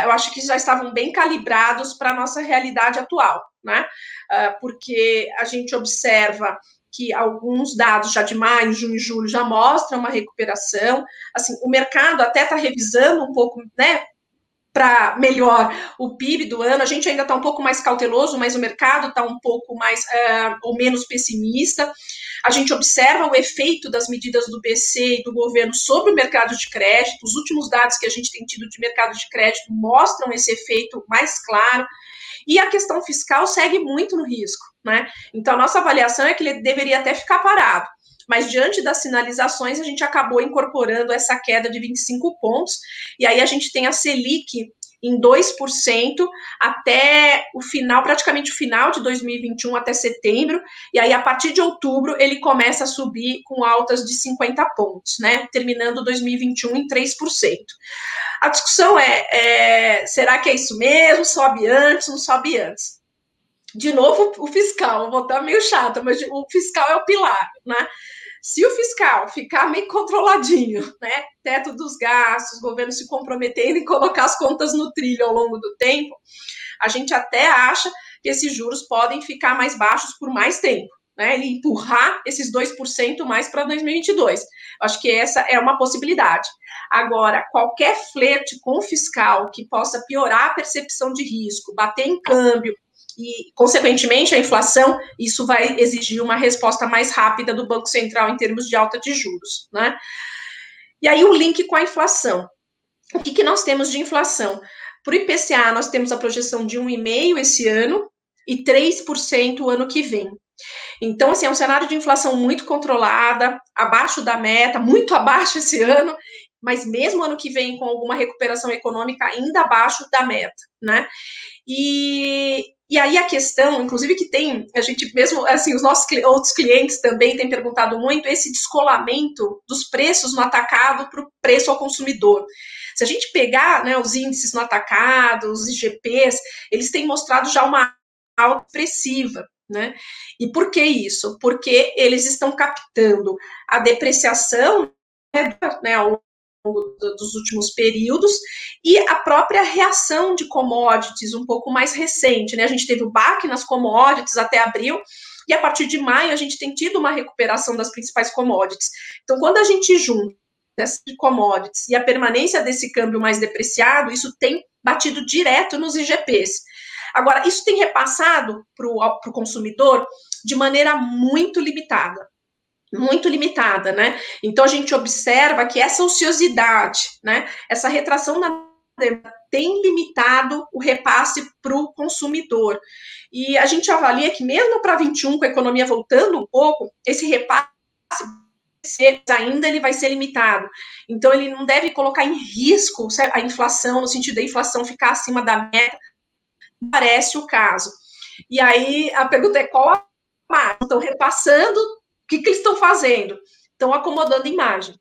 eu acho que já estavam bem calibrados para a nossa realidade atual, né? Uh, porque a gente observa que alguns dados já de maio, junho e julho já mostram uma recuperação. Assim, o mercado até está revisando um pouco, né? Para melhor o PIB do ano. A gente ainda está um pouco mais cauteloso, mas o mercado está um pouco mais uh, ou menos pessimista. A gente observa o efeito das medidas do BC e do governo sobre o mercado de crédito. Os últimos dados que a gente tem tido de mercado de crédito mostram esse efeito mais claro. E a questão fiscal segue muito no risco, né? Então, nossa avaliação é que ele deveria até ficar parado mas diante das sinalizações, a gente acabou incorporando essa queda de 25 pontos, e aí a gente tem a Selic em 2% até o final, praticamente o final de 2021 até setembro, e aí a partir de outubro ele começa a subir com altas de 50 pontos, né? Terminando 2021 em 3%. A discussão é, é será que é isso mesmo? Sobe antes, não sobe antes? De novo, o fiscal, vou estar meio chata, mas o fiscal é o pilar, né? Se o fiscal ficar meio controladinho, né, teto dos gastos, governo se comprometendo em colocar as contas no trilho ao longo do tempo, a gente até acha que esses juros podem ficar mais baixos por mais tempo. Né, ele empurrar esses 2% mais para 2022. Acho que essa é uma possibilidade. Agora, qualquer flerte com o fiscal que possa piorar a percepção de risco, bater em câmbio, e, consequentemente, a inflação, isso vai exigir uma resposta mais rápida do Banco Central em termos de alta de juros, né? E aí o link com a inflação. O que, que nós temos de inflação? Para o IPCA, nós temos a projeção de 1,5% esse ano e 3% o ano que vem. Então, assim, é um cenário de inflação muito controlada, abaixo da meta, muito abaixo esse ano, mas mesmo ano que vem com alguma recuperação econômica ainda abaixo da meta, né? E, e aí a questão, inclusive que tem, a gente mesmo, assim, os nossos outros clientes também têm perguntado muito esse descolamento dos preços no atacado para o preço ao consumidor. Se a gente pegar né, os índices no atacado, os IGPs, eles têm mostrado já uma alta expressiva. Né? E por que isso? Porque eles estão captando a depreciação né, ao dos últimos períodos e a própria reação de commodities um pouco mais recente, né? A gente teve o baque nas commodities até abril e a partir de maio a gente tem tido uma recuperação das principais commodities. Então, quando a gente junta essas commodities e a permanência desse câmbio mais depreciado, isso tem batido direto nos IGPs. Agora, isso tem repassado para o consumidor de maneira muito limitada muito limitada, né? Então a gente observa que essa ociosidade, né, essa retração da tem limitado o repasse para o consumidor. E a gente avalia que mesmo para 21, com a economia voltando um pouco, esse repasse ainda ele vai ser limitado. Então, ele não deve colocar em risco a inflação, no sentido da inflação ficar acima da meta, parece o caso. E aí, a pergunta é qual a? Estão repassando, que, que eles estão fazendo? Estão acomodando imagem.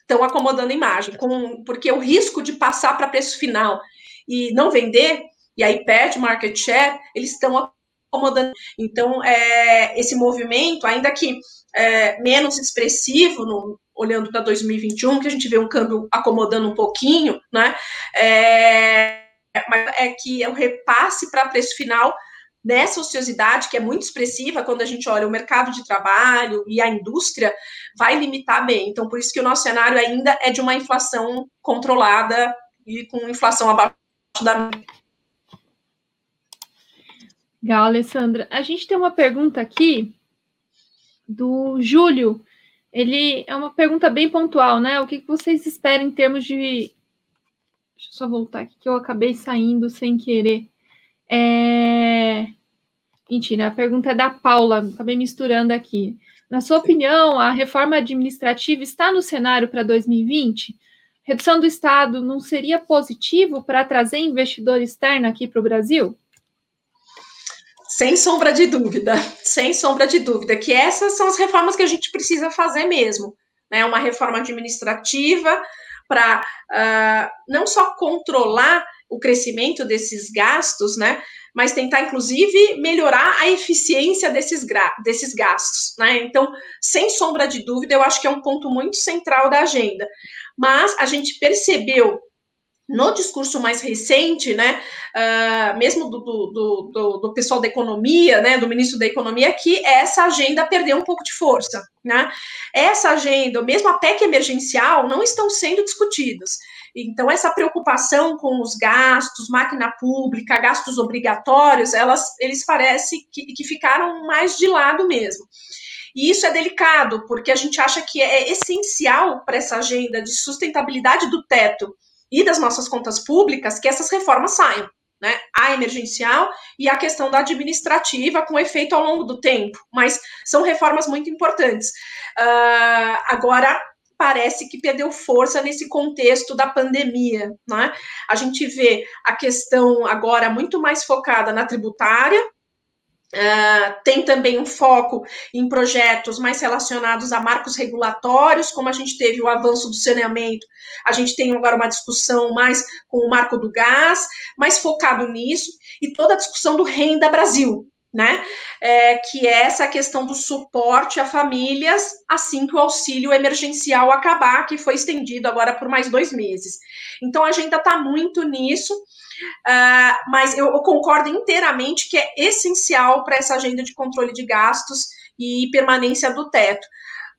Estão acomodando imagem, com, porque o risco de passar para preço final e não vender, e aí perde market share, eles estão acomodando. Então, é, esse movimento, ainda que é, menos expressivo, no, olhando para 2021, que a gente vê um câmbio acomodando um pouquinho, né? É, é que o repasse para preço final nessa ociosidade, que é muito expressiva quando a gente olha o mercado de trabalho e a indústria, vai limitar bem. Então, por isso que o nosso cenário ainda é de uma inflação controlada e com inflação abaixo da. Legal, Alessandra. A gente tem uma pergunta aqui do Júlio. Ele é uma pergunta bem pontual, né? O que vocês esperam em termos de. Deixa eu só voltar aqui, que eu acabei saindo sem querer. É... Mentira, a pergunta é da Paula, acabei misturando aqui. Na sua opinião, a reforma administrativa está no cenário para 2020? Redução do Estado não seria positivo para trazer investidor externo aqui para o Brasil? Sem sombra de dúvida, sem sombra de dúvida, que essas são as reformas que a gente precisa fazer mesmo. Né? Uma reforma administrativa para uh, ah, não só controlar o crescimento desses gastos, né? Mas tentar, inclusive, melhorar a eficiência desses, desses gastos, né? Então, sem sombra de dúvida, eu acho que é um ponto muito central da agenda. Mas a gente percebeu no discurso mais recente, né, uh, mesmo do, do, do, do, pessoal da economia, né, do ministro da economia, que essa agenda perdeu um pouco de força, né? Essa agenda, mesmo a PEC emergencial, não estão sendo discutidas. Então, essa preocupação com os gastos, máquina pública, gastos obrigatórios, elas, eles parecem que, que ficaram mais de lado mesmo. E isso é delicado, porque a gente acha que é essencial para essa agenda de sustentabilidade do teto e das nossas contas públicas que essas reformas saiam. Né, a emergencial e a questão da administrativa com efeito ao longo do tempo, mas são reformas muito importantes. Uh, agora, parece que perdeu força nesse contexto da pandemia. Né? A gente vê a questão agora muito mais focada na tributária, Uh, tem também um foco em projetos mais relacionados a marcos regulatórios, como a gente teve o avanço do saneamento, a gente tem agora uma discussão mais com o marco do gás, mais focado nisso, e toda a discussão do Renda Brasil, né? É, que é essa questão do suporte a famílias assim que o auxílio emergencial acabar, que foi estendido agora por mais dois meses. Então a agenda está muito nisso. Uh, mas eu, eu, concordo inteiramente que é essencial para essa agenda de controle de gastos e permanência do teto.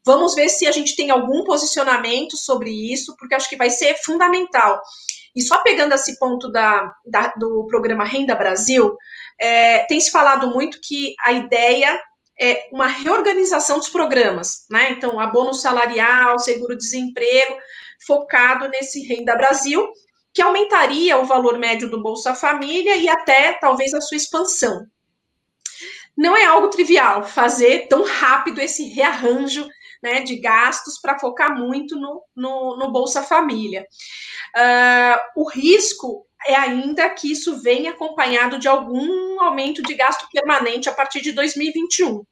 Vamos ver se a gente tem algum posicionamento sobre isso, porque acho que vai ser fundamental. E só pegando esse ponto da, da do programa Renda Brasil, é, tem se falado muito que a ideia é uma reorganização dos programas, né? Então, abono salarial, seguro-desemprego, focado nesse Renda Brasil, que aumentaria o valor médio do Bolsa Família e até talvez a sua expansão. Não é algo trivial fazer tão rápido esse rearranjo né, de gastos para focar muito no, no, no Bolsa Família. Uh, o risco é ainda que isso venha acompanhado de algum aumento de gasto permanente a partir de 2021.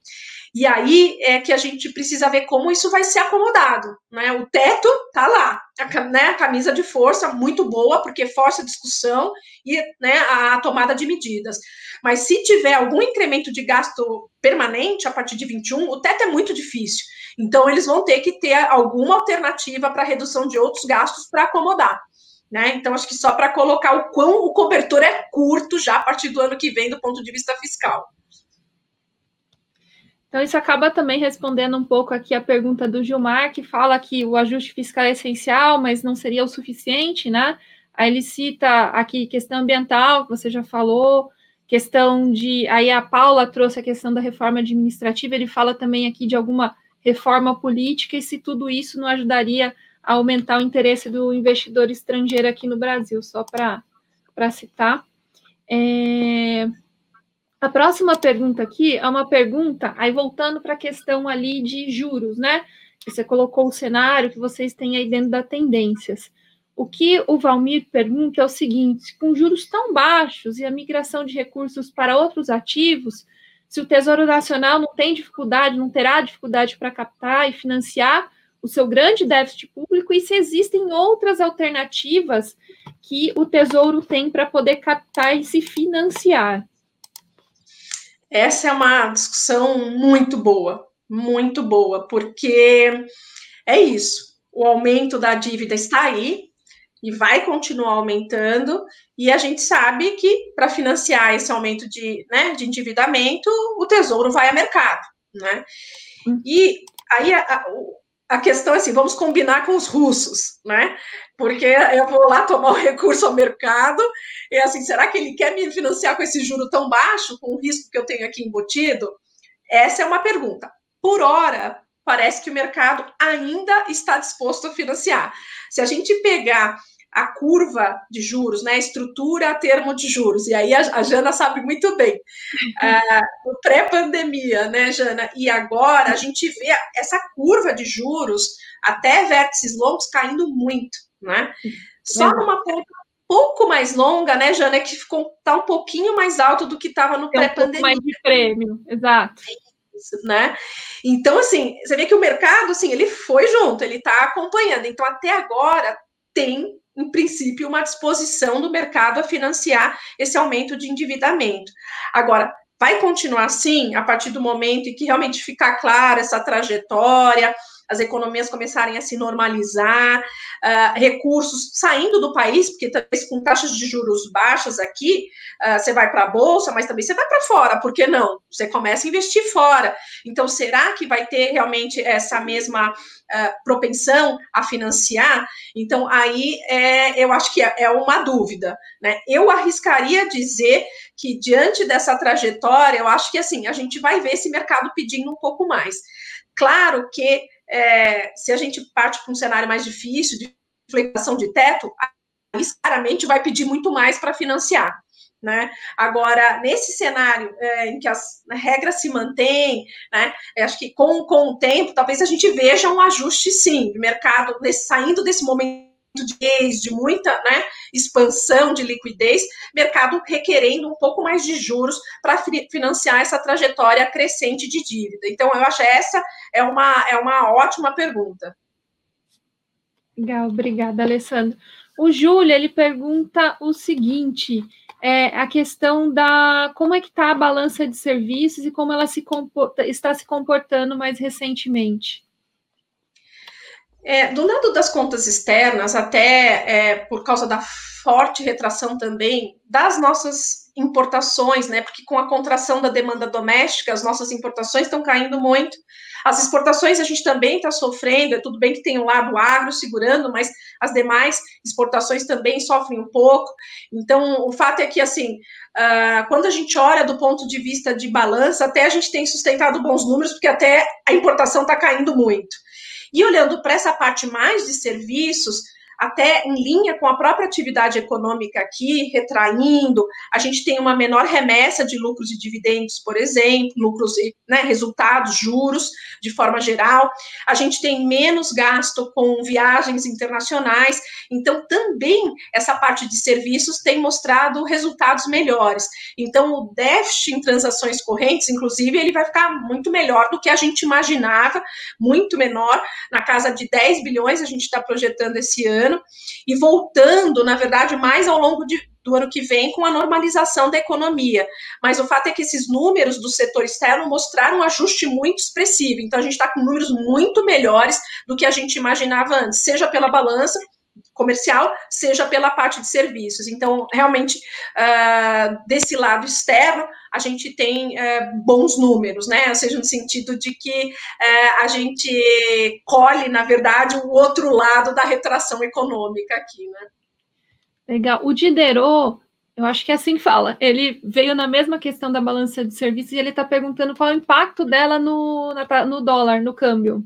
E aí é que a gente precisa ver como isso vai ser acomodado, né? O teto tá lá, a, né, a camisa de força muito boa, porque força a discussão e né, a tomada de medidas. Mas se tiver algum incremento de gasto permanente a partir de 21, o teto é muito difícil. Então, eles vão ter que ter alguma alternativa para redução de outros gastos para acomodar. Né? Então, acho que só para colocar o quão o cobertor é curto já a partir do ano que vem, do ponto de vista fiscal. Então, isso acaba também respondendo um pouco aqui a pergunta do Gilmar, que fala que o ajuste fiscal é essencial, mas não seria o suficiente, né? Aí ele cita aqui questão ambiental, que você já falou, questão de. Aí a Paula trouxe a questão da reforma administrativa, ele fala também aqui de alguma reforma política, e se tudo isso não ajudaria a aumentar o interesse do investidor estrangeiro aqui no Brasil, só para citar. É, a próxima pergunta aqui é uma pergunta, aí voltando para a questão ali de juros, né? Você colocou o cenário que vocês têm aí dentro da tendências. O que o Valmir pergunta é o seguinte: com juros tão baixos e a migração de recursos para outros ativos, se o Tesouro Nacional não tem dificuldade, não terá dificuldade para captar e financiar o seu grande déficit público e se existem outras alternativas que o Tesouro tem para poder captar e se financiar. Essa é uma discussão muito boa, muito boa, porque é isso. O aumento da dívida está aí e vai continuar aumentando, e a gente sabe que para financiar esse aumento de, né, de endividamento, o tesouro vai a mercado, né? E aí a, a, a questão é assim, vamos combinar com os russos, né? Porque eu vou lá tomar o recurso ao mercado, e assim, será que ele quer me financiar com esse juro tão baixo, com o risco que eu tenho aqui embutido? Essa é uma pergunta. Por hora, parece que o mercado ainda está disposto a financiar. Se a gente pegar a curva de juros, né, a estrutura a termo de juros, e aí a, a Jana sabe muito bem, uh, pré-pandemia, né, Jana, e agora a gente vê essa curva de juros até vértices longos caindo muito, né, só numa ponta pouco mais longa, né, Jana, que ficou tá um pouquinho mais alto do que estava no pré-pandemia. Um mais de prêmio, exato. né? Então, assim, você vê que o mercado, assim, ele foi junto, ele está acompanhando. Então, até agora, tem em princípio, uma disposição do mercado a financiar esse aumento de endividamento. Agora, vai continuar assim a partir do momento em que realmente ficar clara essa trajetória, as economias começarem a se normalizar, uh, recursos saindo do país, porque talvez com taxas de juros baixas aqui, uh, você vai para a bolsa, mas também você vai para fora, por que não? Você começa a investir fora. Então, será que vai ter realmente essa mesma uh, propensão a financiar? Então, aí é, eu acho que é, é uma dúvida. Né? Eu arriscaria dizer que, diante dessa trajetória, eu acho que assim, a gente vai ver esse mercado pedindo um pouco mais. Claro que é, se a gente parte para um cenário mais difícil, de inflação de teto, aí claramente vai pedir muito mais para financiar. Né? Agora, nesse cenário é, em que as regras se mantêm, né, acho que com, com o tempo, talvez a gente veja um ajuste, sim, de mercado, desse, saindo desse momento de, de muita né, expansão de liquidez, mercado requerendo um pouco mais de juros para financiar essa trajetória crescente de dívida. Então, eu acho que essa é uma, é uma ótima pergunta. Legal, obrigada, Alessandro. O Júlio, ele pergunta o seguinte, é, a questão da como é que está a balança de serviços e como ela se comporta, está se comportando mais recentemente. É, do lado das contas externas, até é, por causa da forte retração também das nossas importações, né? Porque com a contração da demanda doméstica, as nossas importações estão caindo muito. As exportações a gente também está sofrendo, é tudo bem que tem o um lado agro segurando, mas as demais exportações também sofrem um pouco. Então, o fato é que, assim, uh, quando a gente olha do ponto de vista de balança, até a gente tem sustentado bons números, porque até a importação está caindo muito. E olhando para essa parte mais de serviços, até em linha com a própria atividade econômica aqui, retraindo, a gente tem uma menor remessa de lucros e dividendos, por exemplo, lucros e né, resultados, juros, de forma geral, a gente tem menos gasto com viagens internacionais, então também essa parte de serviços tem mostrado resultados melhores. Então, o déficit em transações correntes, inclusive, ele vai ficar muito melhor do que a gente imaginava, muito menor, na casa de 10 bilhões a gente está projetando esse ano ano, e voltando, na verdade, mais ao longo de, do ano que vem com a normalização da economia. Mas o fato é que esses números do setor externo mostraram um ajuste muito expressivo. Então, a gente está com números muito melhores do que a gente imaginava antes, seja pela balança comercial, seja pela parte de serviços. Então, realmente, uh, desse lado externo, a gente tem uh, bons números, né? Ou seja, no sentido de que uh, a gente colhe, na verdade, o outro lado da retração econômica aqui, né? Legal. O Diderot, eu acho que é assim que fala. Ele veio na mesma questão da balança de serviços e ele está perguntando qual é o impacto dela no, no dólar, no câmbio.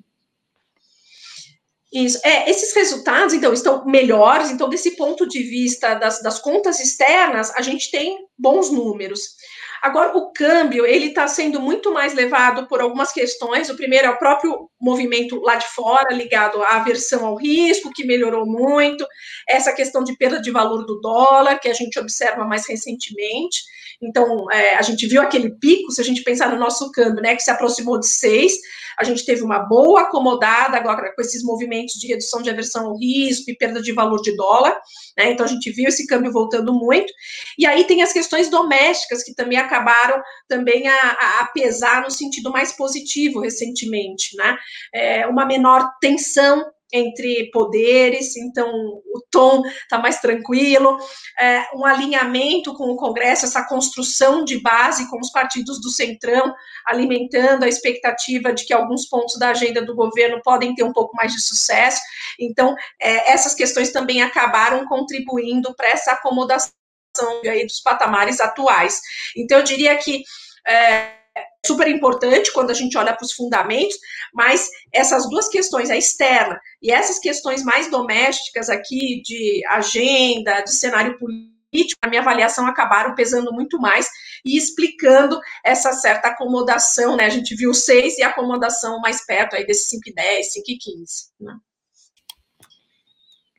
Isso. É, esses resultados, então, estão melhores. Então, desse ponto de vista das, das contas externas, a gente tem bons números. Agora, o câmbio, ele está sendo muito mais levado por algumas questões. O primeiro é o próprio movimento lá de fora, ligado à aversão ao risco, que melhorou muito, essa questão de perda de valor do dólar, que a gente observa mais recentemente. Então, é, a gente viu aquele pico, se a gente pensar no nosso câmbio, né, que se aproximou de 6, a gente teve uma boa acomodada agora com esses movimentos de redução de aversão ao risco e perda de valor de dólar, né, então a gente viu esse câmbio voltando muito, e aí tem as questões domésticas que também acabaram também a, a, pesar no sentido mais positivo recentemente, né, é, uma menor tensão entre poderes, então o tom está mais tranquilo, é, um alinhamento com o Congresso, essa construção de base com os partidos do Centrão, alimentando a expectativa de que alguns pontos da agenda do governo podem ter um pouco mais de sucesso. Então, é, essas questões também acabaram contribuindo para essa acomodação aí dos patamares atuais. Então, eu diria que é, super importante quando a gente olha para os fundamentos, mas essas duas questões, a externa e essas questões mais domésticas aqui, de agenda, de cenário político, a minha avaliação acabaram pesando muito mais e explicando essa certa acomodação, né? A gente viu seis e acomodação mais perto aí desses 5,10, 5,15, né?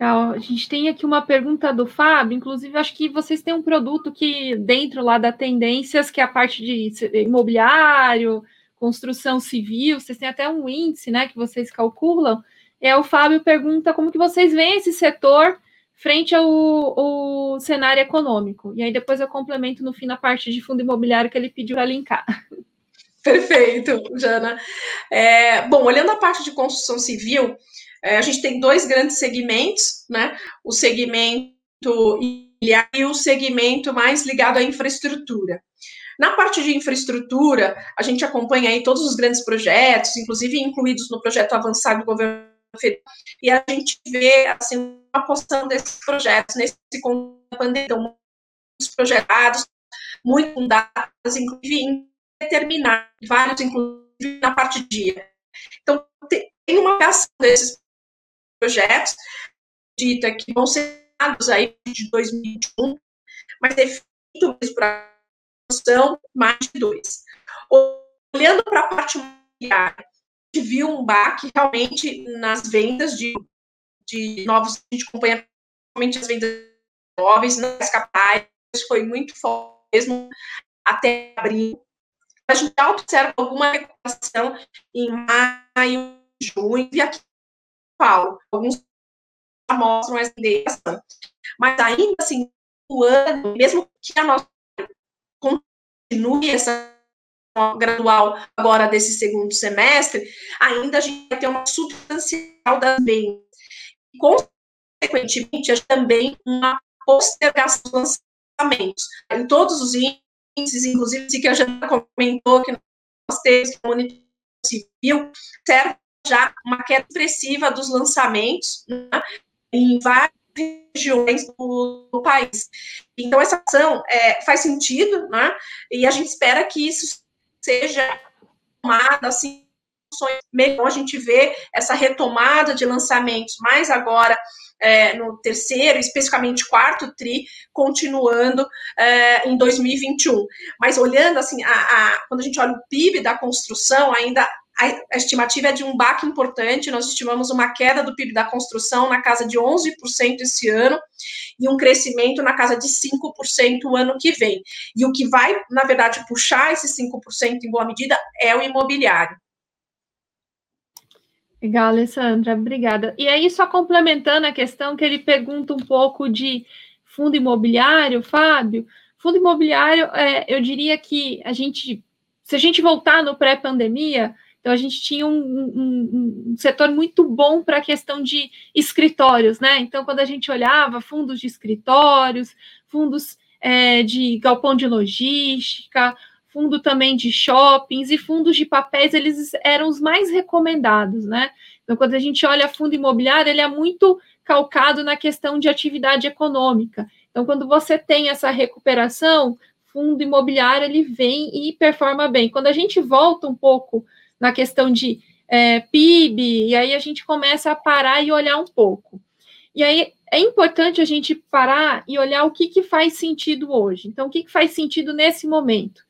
A gente tem aqui uma pergunta do Fábio, inclusive acho que vocês têm um produto que dentro lá da tendências, que é a parte de imobiliário, construção civil, vocês têm até um índice, né, que vocês calculam. É o Fábio pergunta como que vocês veem esse setor frente ao, ao cenário econômico. E aí depois eu complemento no fim na parte de fundo imobiliário que ele pediu para linkar. Perfeito, Jana. É, bom, olhando a parte de construção civil, é, a gente tem dois grandes segmentos, né? O segmento e o segmento mais ligado à infraestrutura. Na parte de infraestrutura, a gente acompanha aí todos os grandes projetos, inclusive incluídos no projeto avançado do governo federal, e a gente vê assim porção desses projetos nesse contexto da pandemia, então, muitos projetados, muito com datas, inclusive indeterminados, vários, inclusive na parte de dia. Então, tem uma ação desses projetos, dita que vão ser aí de 2021, mas definido para são mais de dois. Olhando para a parte imobiliária, a gente viu um baque realmente nas vendas de, de novos, a gente acompanha realmente as vendas de imóveis nas capitais, foi muito forte mesmo até abril. A gente já observa alguma recuperação em maio, junho, e aqui Paulo. Alguns mostram essa tendência. Mas ainda assim, o ano, mesmo que a nossa continue essa gradual agora desse segundo semestre, ainda a gente vai ter uma substancial das vendas. E, consequentemente, também uma postergação dos lançamentos. Em todos os índices, inclusive que a gente comentou que nós temos que civil, serve já uma queda expressiva dos lançamentos né, em várias regiões do, do, país. Então, essa ação é, faz sentido, né? E a gente espera que isso seja tomada assim melhor a gente vê essa retomada de lançamentos, mais agora é, no terceiro, especificamente quarto tri, continuando é, em 2021. Mas olhando assim, a, a, quando a gente olha o PIB da construção, ainda a estimativa é de um baque importante, nós estimamos uma queda do PIB da construção na casa de 11% esse ano e um crescimento na casa de 5% o ano que vem. E o que vai, na verdade, puxar esse 5% em boa medida é o imobiliário. Legal, Alessandra, obrigada. E aí, só complementando a questão que ele pergunta um pouco de fundo imobiliário, Fábio, fundo imobiliário, é, eu diria que a gente, se a gente voltar no pré-pandemia, então, a gente tinha um, um, um setor muito bom para a questão de escritórios, né? Então, quando a gente olhava fundos de escritórios, fundos é, de galpão de logística, fundo também de shoppings e fundos de papéis, eles eram os mais recomendados, né? Então, quando a gente olha fundo imobiliário, ele é muito calcado na questão de atividade econômica. Então, quando você tem essa recuperação, fundo imobiliário ele vem e performa bem. Quando a gente volta um pouco na questão de é, PIB, e aí a gente começa a parar e olhar um pouco. E aí é importante a gente parar e olhar o que, que faz sentido hoje. Então, o que, que faz sentido nesse momento?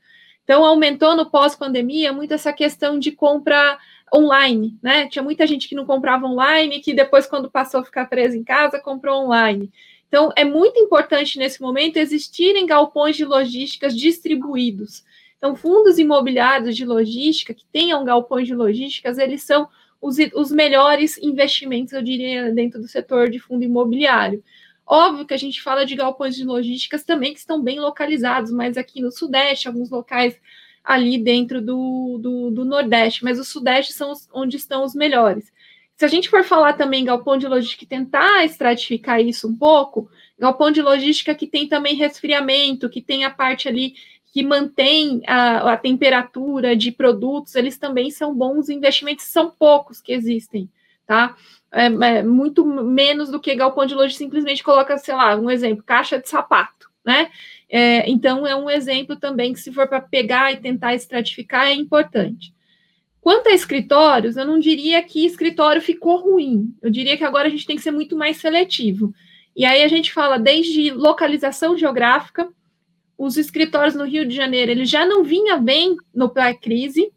Então, aumentou no pós-pandemia muito essa questão de compra online, né? Tinha muita gente que não comprava online, que depois, quando passou a ficar presa em casa, comprou online. Então, é muito importante nesse momento existirem galpões de logísticas distribuídos. Então, fundos imobiliários de logística que tenham galpões de logísticas, eles são os, os melhores investimentos, eu diria, dentro do setor de fundo imobiliário. Óbvio que a gente fala de galpões de logísticas também que estão bem localizados, mas aqui no Sudeste, alguns locais ali dentro do, do, do Nordeste, mas o Sudeste são os, onde estão os melhores. Se a gente for falar também galpão de logística e tentar estratificar isso um pouco, galpão de logística que tem também resfriamento, que tem a parte ali que mantém a, a temperatura de produtos, eles também são bons investimentos, são poucos que existem, tá? É, é, muito menos do que galpão de logística simplesmente coloca, sei lá, um exemplo, caixa de sapato, né? É, então é um exemplo também que se for para pegar e tentar estratificar é importante. Quanto a escritórios, eu não diria que escritório ficou ruim. Eu diria que agora a gente tem que ser muito mais seletivo. E aí a gente fala desde localização geográfica, os escritórios no Rio de Janeiro, ele já não vinha bem no pré-crise.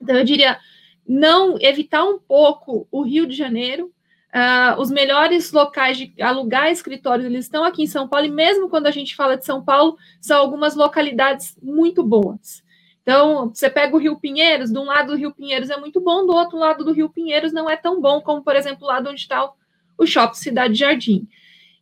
Então eu diria não evitar um pouco o Rio de Janeiro. Uh, os melhores locais de alugar escritórios eles estão aqui em São Paulo, e mesmo quando a gente fala de São Paulo, são algumas localidades muito boas. Então, você pega o Rio Pinheiros, de um lado do Rio Pinheiros é muito bom, do outro lado do Rio Pinheiros não é tão bom, como, por exemplo, lá onde está o Shopping Cidade Jardim.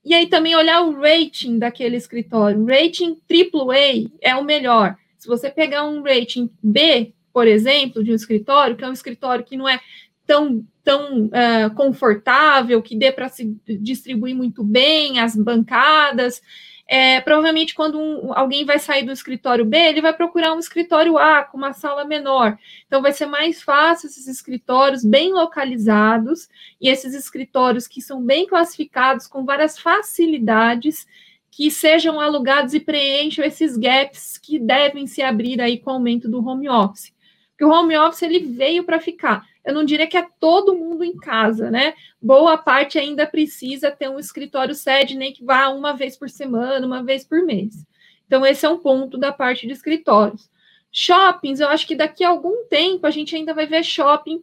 E aí também olhar o rating daquele escritório. Rating AAA é o melhor. Se você pegar um rating B, por exemplo, de um escritório, que é um escritório que não é tão, tão uh, confortável, que dê para se distribuir muito bem as bancadas, é, provavelmente, quando um, alguém vai sair do escritório B, ele vai procurar um escritório A com uma sala menor. Então, vai ser mais fácil esses escritórios bem localizados e esses escritórios que são bem classificados, com várias facilidades, que sejam alugados e preencham esses gaps que devem se abrir aí com o aumento do home office. Porque o home office ele veio para ficar eu não diria que é todo mundo em casa, né? Boa parte ainda precisa ter um escritório sede, nem que vá uma vez por semana, uma vez por mês. Então, esse é um ponto da parte de escritórios. Shoppings, eu acho que daqui a algum tempo a gente ainda vai ver shopping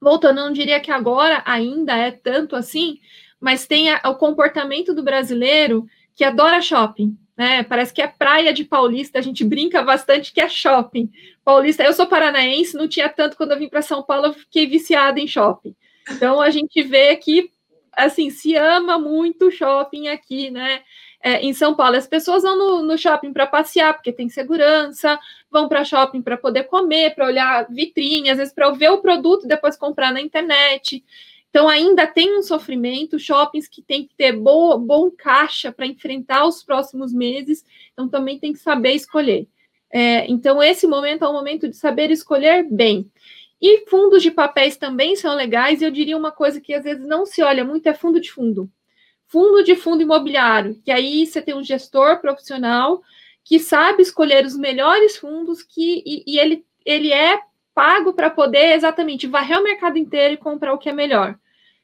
voltando, eu não diria que agora ainda é tanto assim, mas tem a, o comportamento do brasileiro que adora shopping, né? Parece que é praia de Paulista, a gente brinca bastante que é shopping. Paulista, eu sou paranaense, não tinha tanto quando eu vim para São Paulo, eu fiquei viciada em shopping. Então a gente vê que assim se ama muito shopping aqui, né? É, em São Paulo, as pessoas vão no, no shopping para passear, porque tem segurança, vão para shopping para poder comer, para olhar vitrine, às vezes para ver o produto e depois comprar na internet. Então, ainda tem um sofrimento, shoppings que tem que ter boa, bom caixa para enfrentar os próximos meses, então também tem que saber escolher. É, então, esse momento é o momento de saber escolher bem. E fundos de papéis também são legais, e eu diria uma coisa que às vezes não se olha muito: é fundo de fundo. Fundo de fundo imobiliário, que aí você tem um gestor profissional que sabe escolher os melhores fundos que, e, e ele, ele é pago para poder exatamente varrer o mercado inteiro e comprar o que é melhor.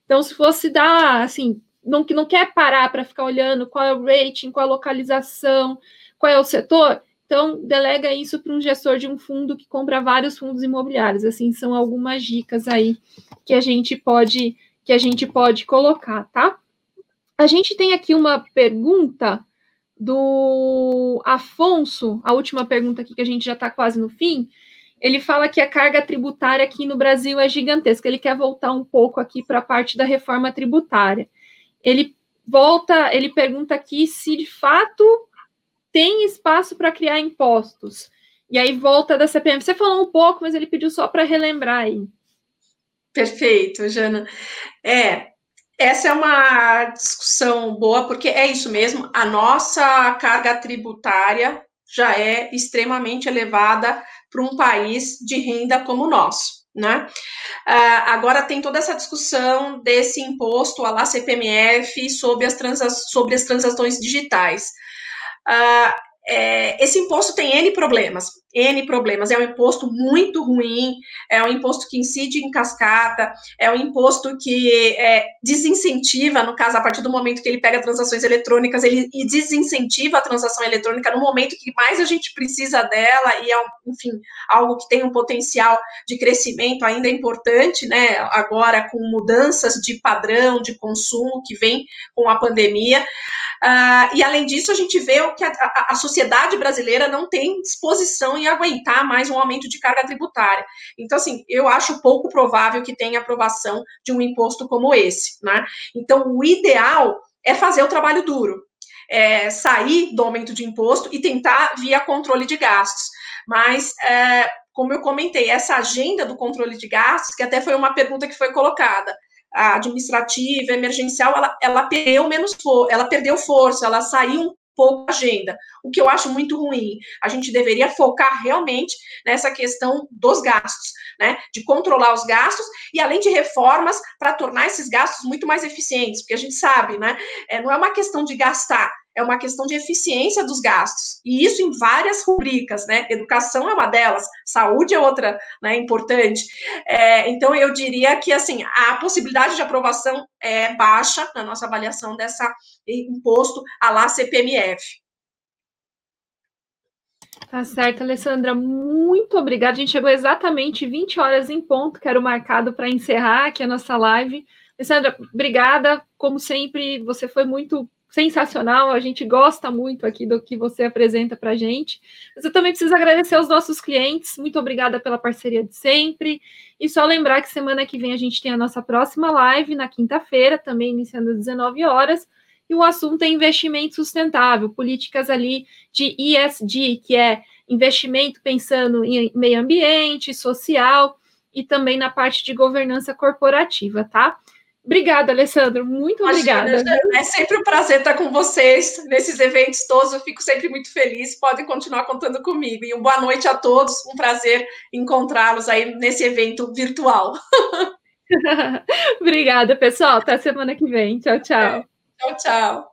Então, se fosse dar, assim, não, que não quer parar para ficar olhando qual é o rating, qual é a localização, qual é o setor, então delega isso para um gestor de um fundo que compra vários fundos imobiliários. Assim, são algumas dicas aí que a gente pode que a gente pode colocar, tá? A gente tem aqui uma pergunta do Afonso, a última pergunta aqui que a gente já está quase no fim, ele fala que a carga tributária aqui no Brasil é gigantesca. Ele quer voltar um pouco aqui para a parte da reforma tributária. Ele volta, ele pergunta aqui se de fato tem espaço para criar impostos. E aí volta da CPM. Você falou um pouco, mas ele pediu só para relembrar aí. Perfeito, Jana. É, essa é uma discussão boa, porque é isso mesmo, a nossa carga tributária já é extremamente elevada para um país de renda como o nosso. Né? Uh, agora tem toda essa discussão desse imposto a lá CPMF sobre as, transa sobre as transações digitais. Uh, é, esse imposto tem N problemas. N problemas. É um imposto muito ruim, é um imposto que incide em cascata, é um imposto que é, desincentiva, no caso, a partir do momento que ele pega transações eletrônicas, ele desincentiva a transação eletrônica no momento que mais a gente precisa dela, e é, enfim, algo que tem um potencial de crescimento ainda importante, né? Agora, com mudanças de padrão de consumo que vem com a pandemia. Uh, e além disso, a gente vê que a, a, a, sociedade brasileira não tem disposição em aguentar mais um aumento de carga tributária. Então, assim, eu acho pouco provável que tenha aprovação de um imposto como esse. Né? Então, o ideal é fazer o trabalho duro. É, sair do aumento de imposto e tentar via controle de gastos. Mas, é, como eu comentei, essa agenda do controle de gastos, que até foi uma pergunta que foi colocada, a administrativa, emergencial, ela, ela perdeu menos ela perdeu força, ela saiu um pouco da agenda, o que eu acho muito ruim. A gente deveria focar realmente nessa questão dos gastos, né? De controlar os gastos e além de reformas para tornar esses gastos muito mais eficientes, porque a gente sabe, né? É, não é uma questão de gastar, é uma questão de eficiência dos gastos. E isso em várias rubricas, né? Educação é uma delas, saúde é outra, né? Importante. É, então, eu diria que, assim, a possibilidade de aprovação é baixa na nossa avaliação dessa imposto a lá CPMF. Tá certo, Alessandra, muito obrigada. A gente chegou exatamente 20 horas em ponto, que era o marcado para encerrar aqui a nossa live. Alessandra, obrigada. Como sempre, você foi muito sensacional, a gente gosta muito aqui do que você apresenta para a gente. Mas eu também preciso agradecer aos nossos clientes, muito obrigada pela parceria de sempre. E só lembrar que semana que vem a gente tem a nossa próxima live, na quinta-feira, também iniciando às 19 horas. E o assunto é investimento sustentável, políticas ali de ESG, que é investimento pensando em meio ambiente, social e também na parte de governança corporativa, tá? Obrigada, Alessandro. Muito Imagina, obrigada. É sempre um prazer estar com vocês nesses eventos todos. Eu fico sempre muito feliz. Podem continuar contando comigo. E uma boa noite a todos. Um prazer encontrá-los aí nesse evento virtual. obrigada, pessoal. Até semana que vem. Tchau, tchau. É. Tchau, tchau.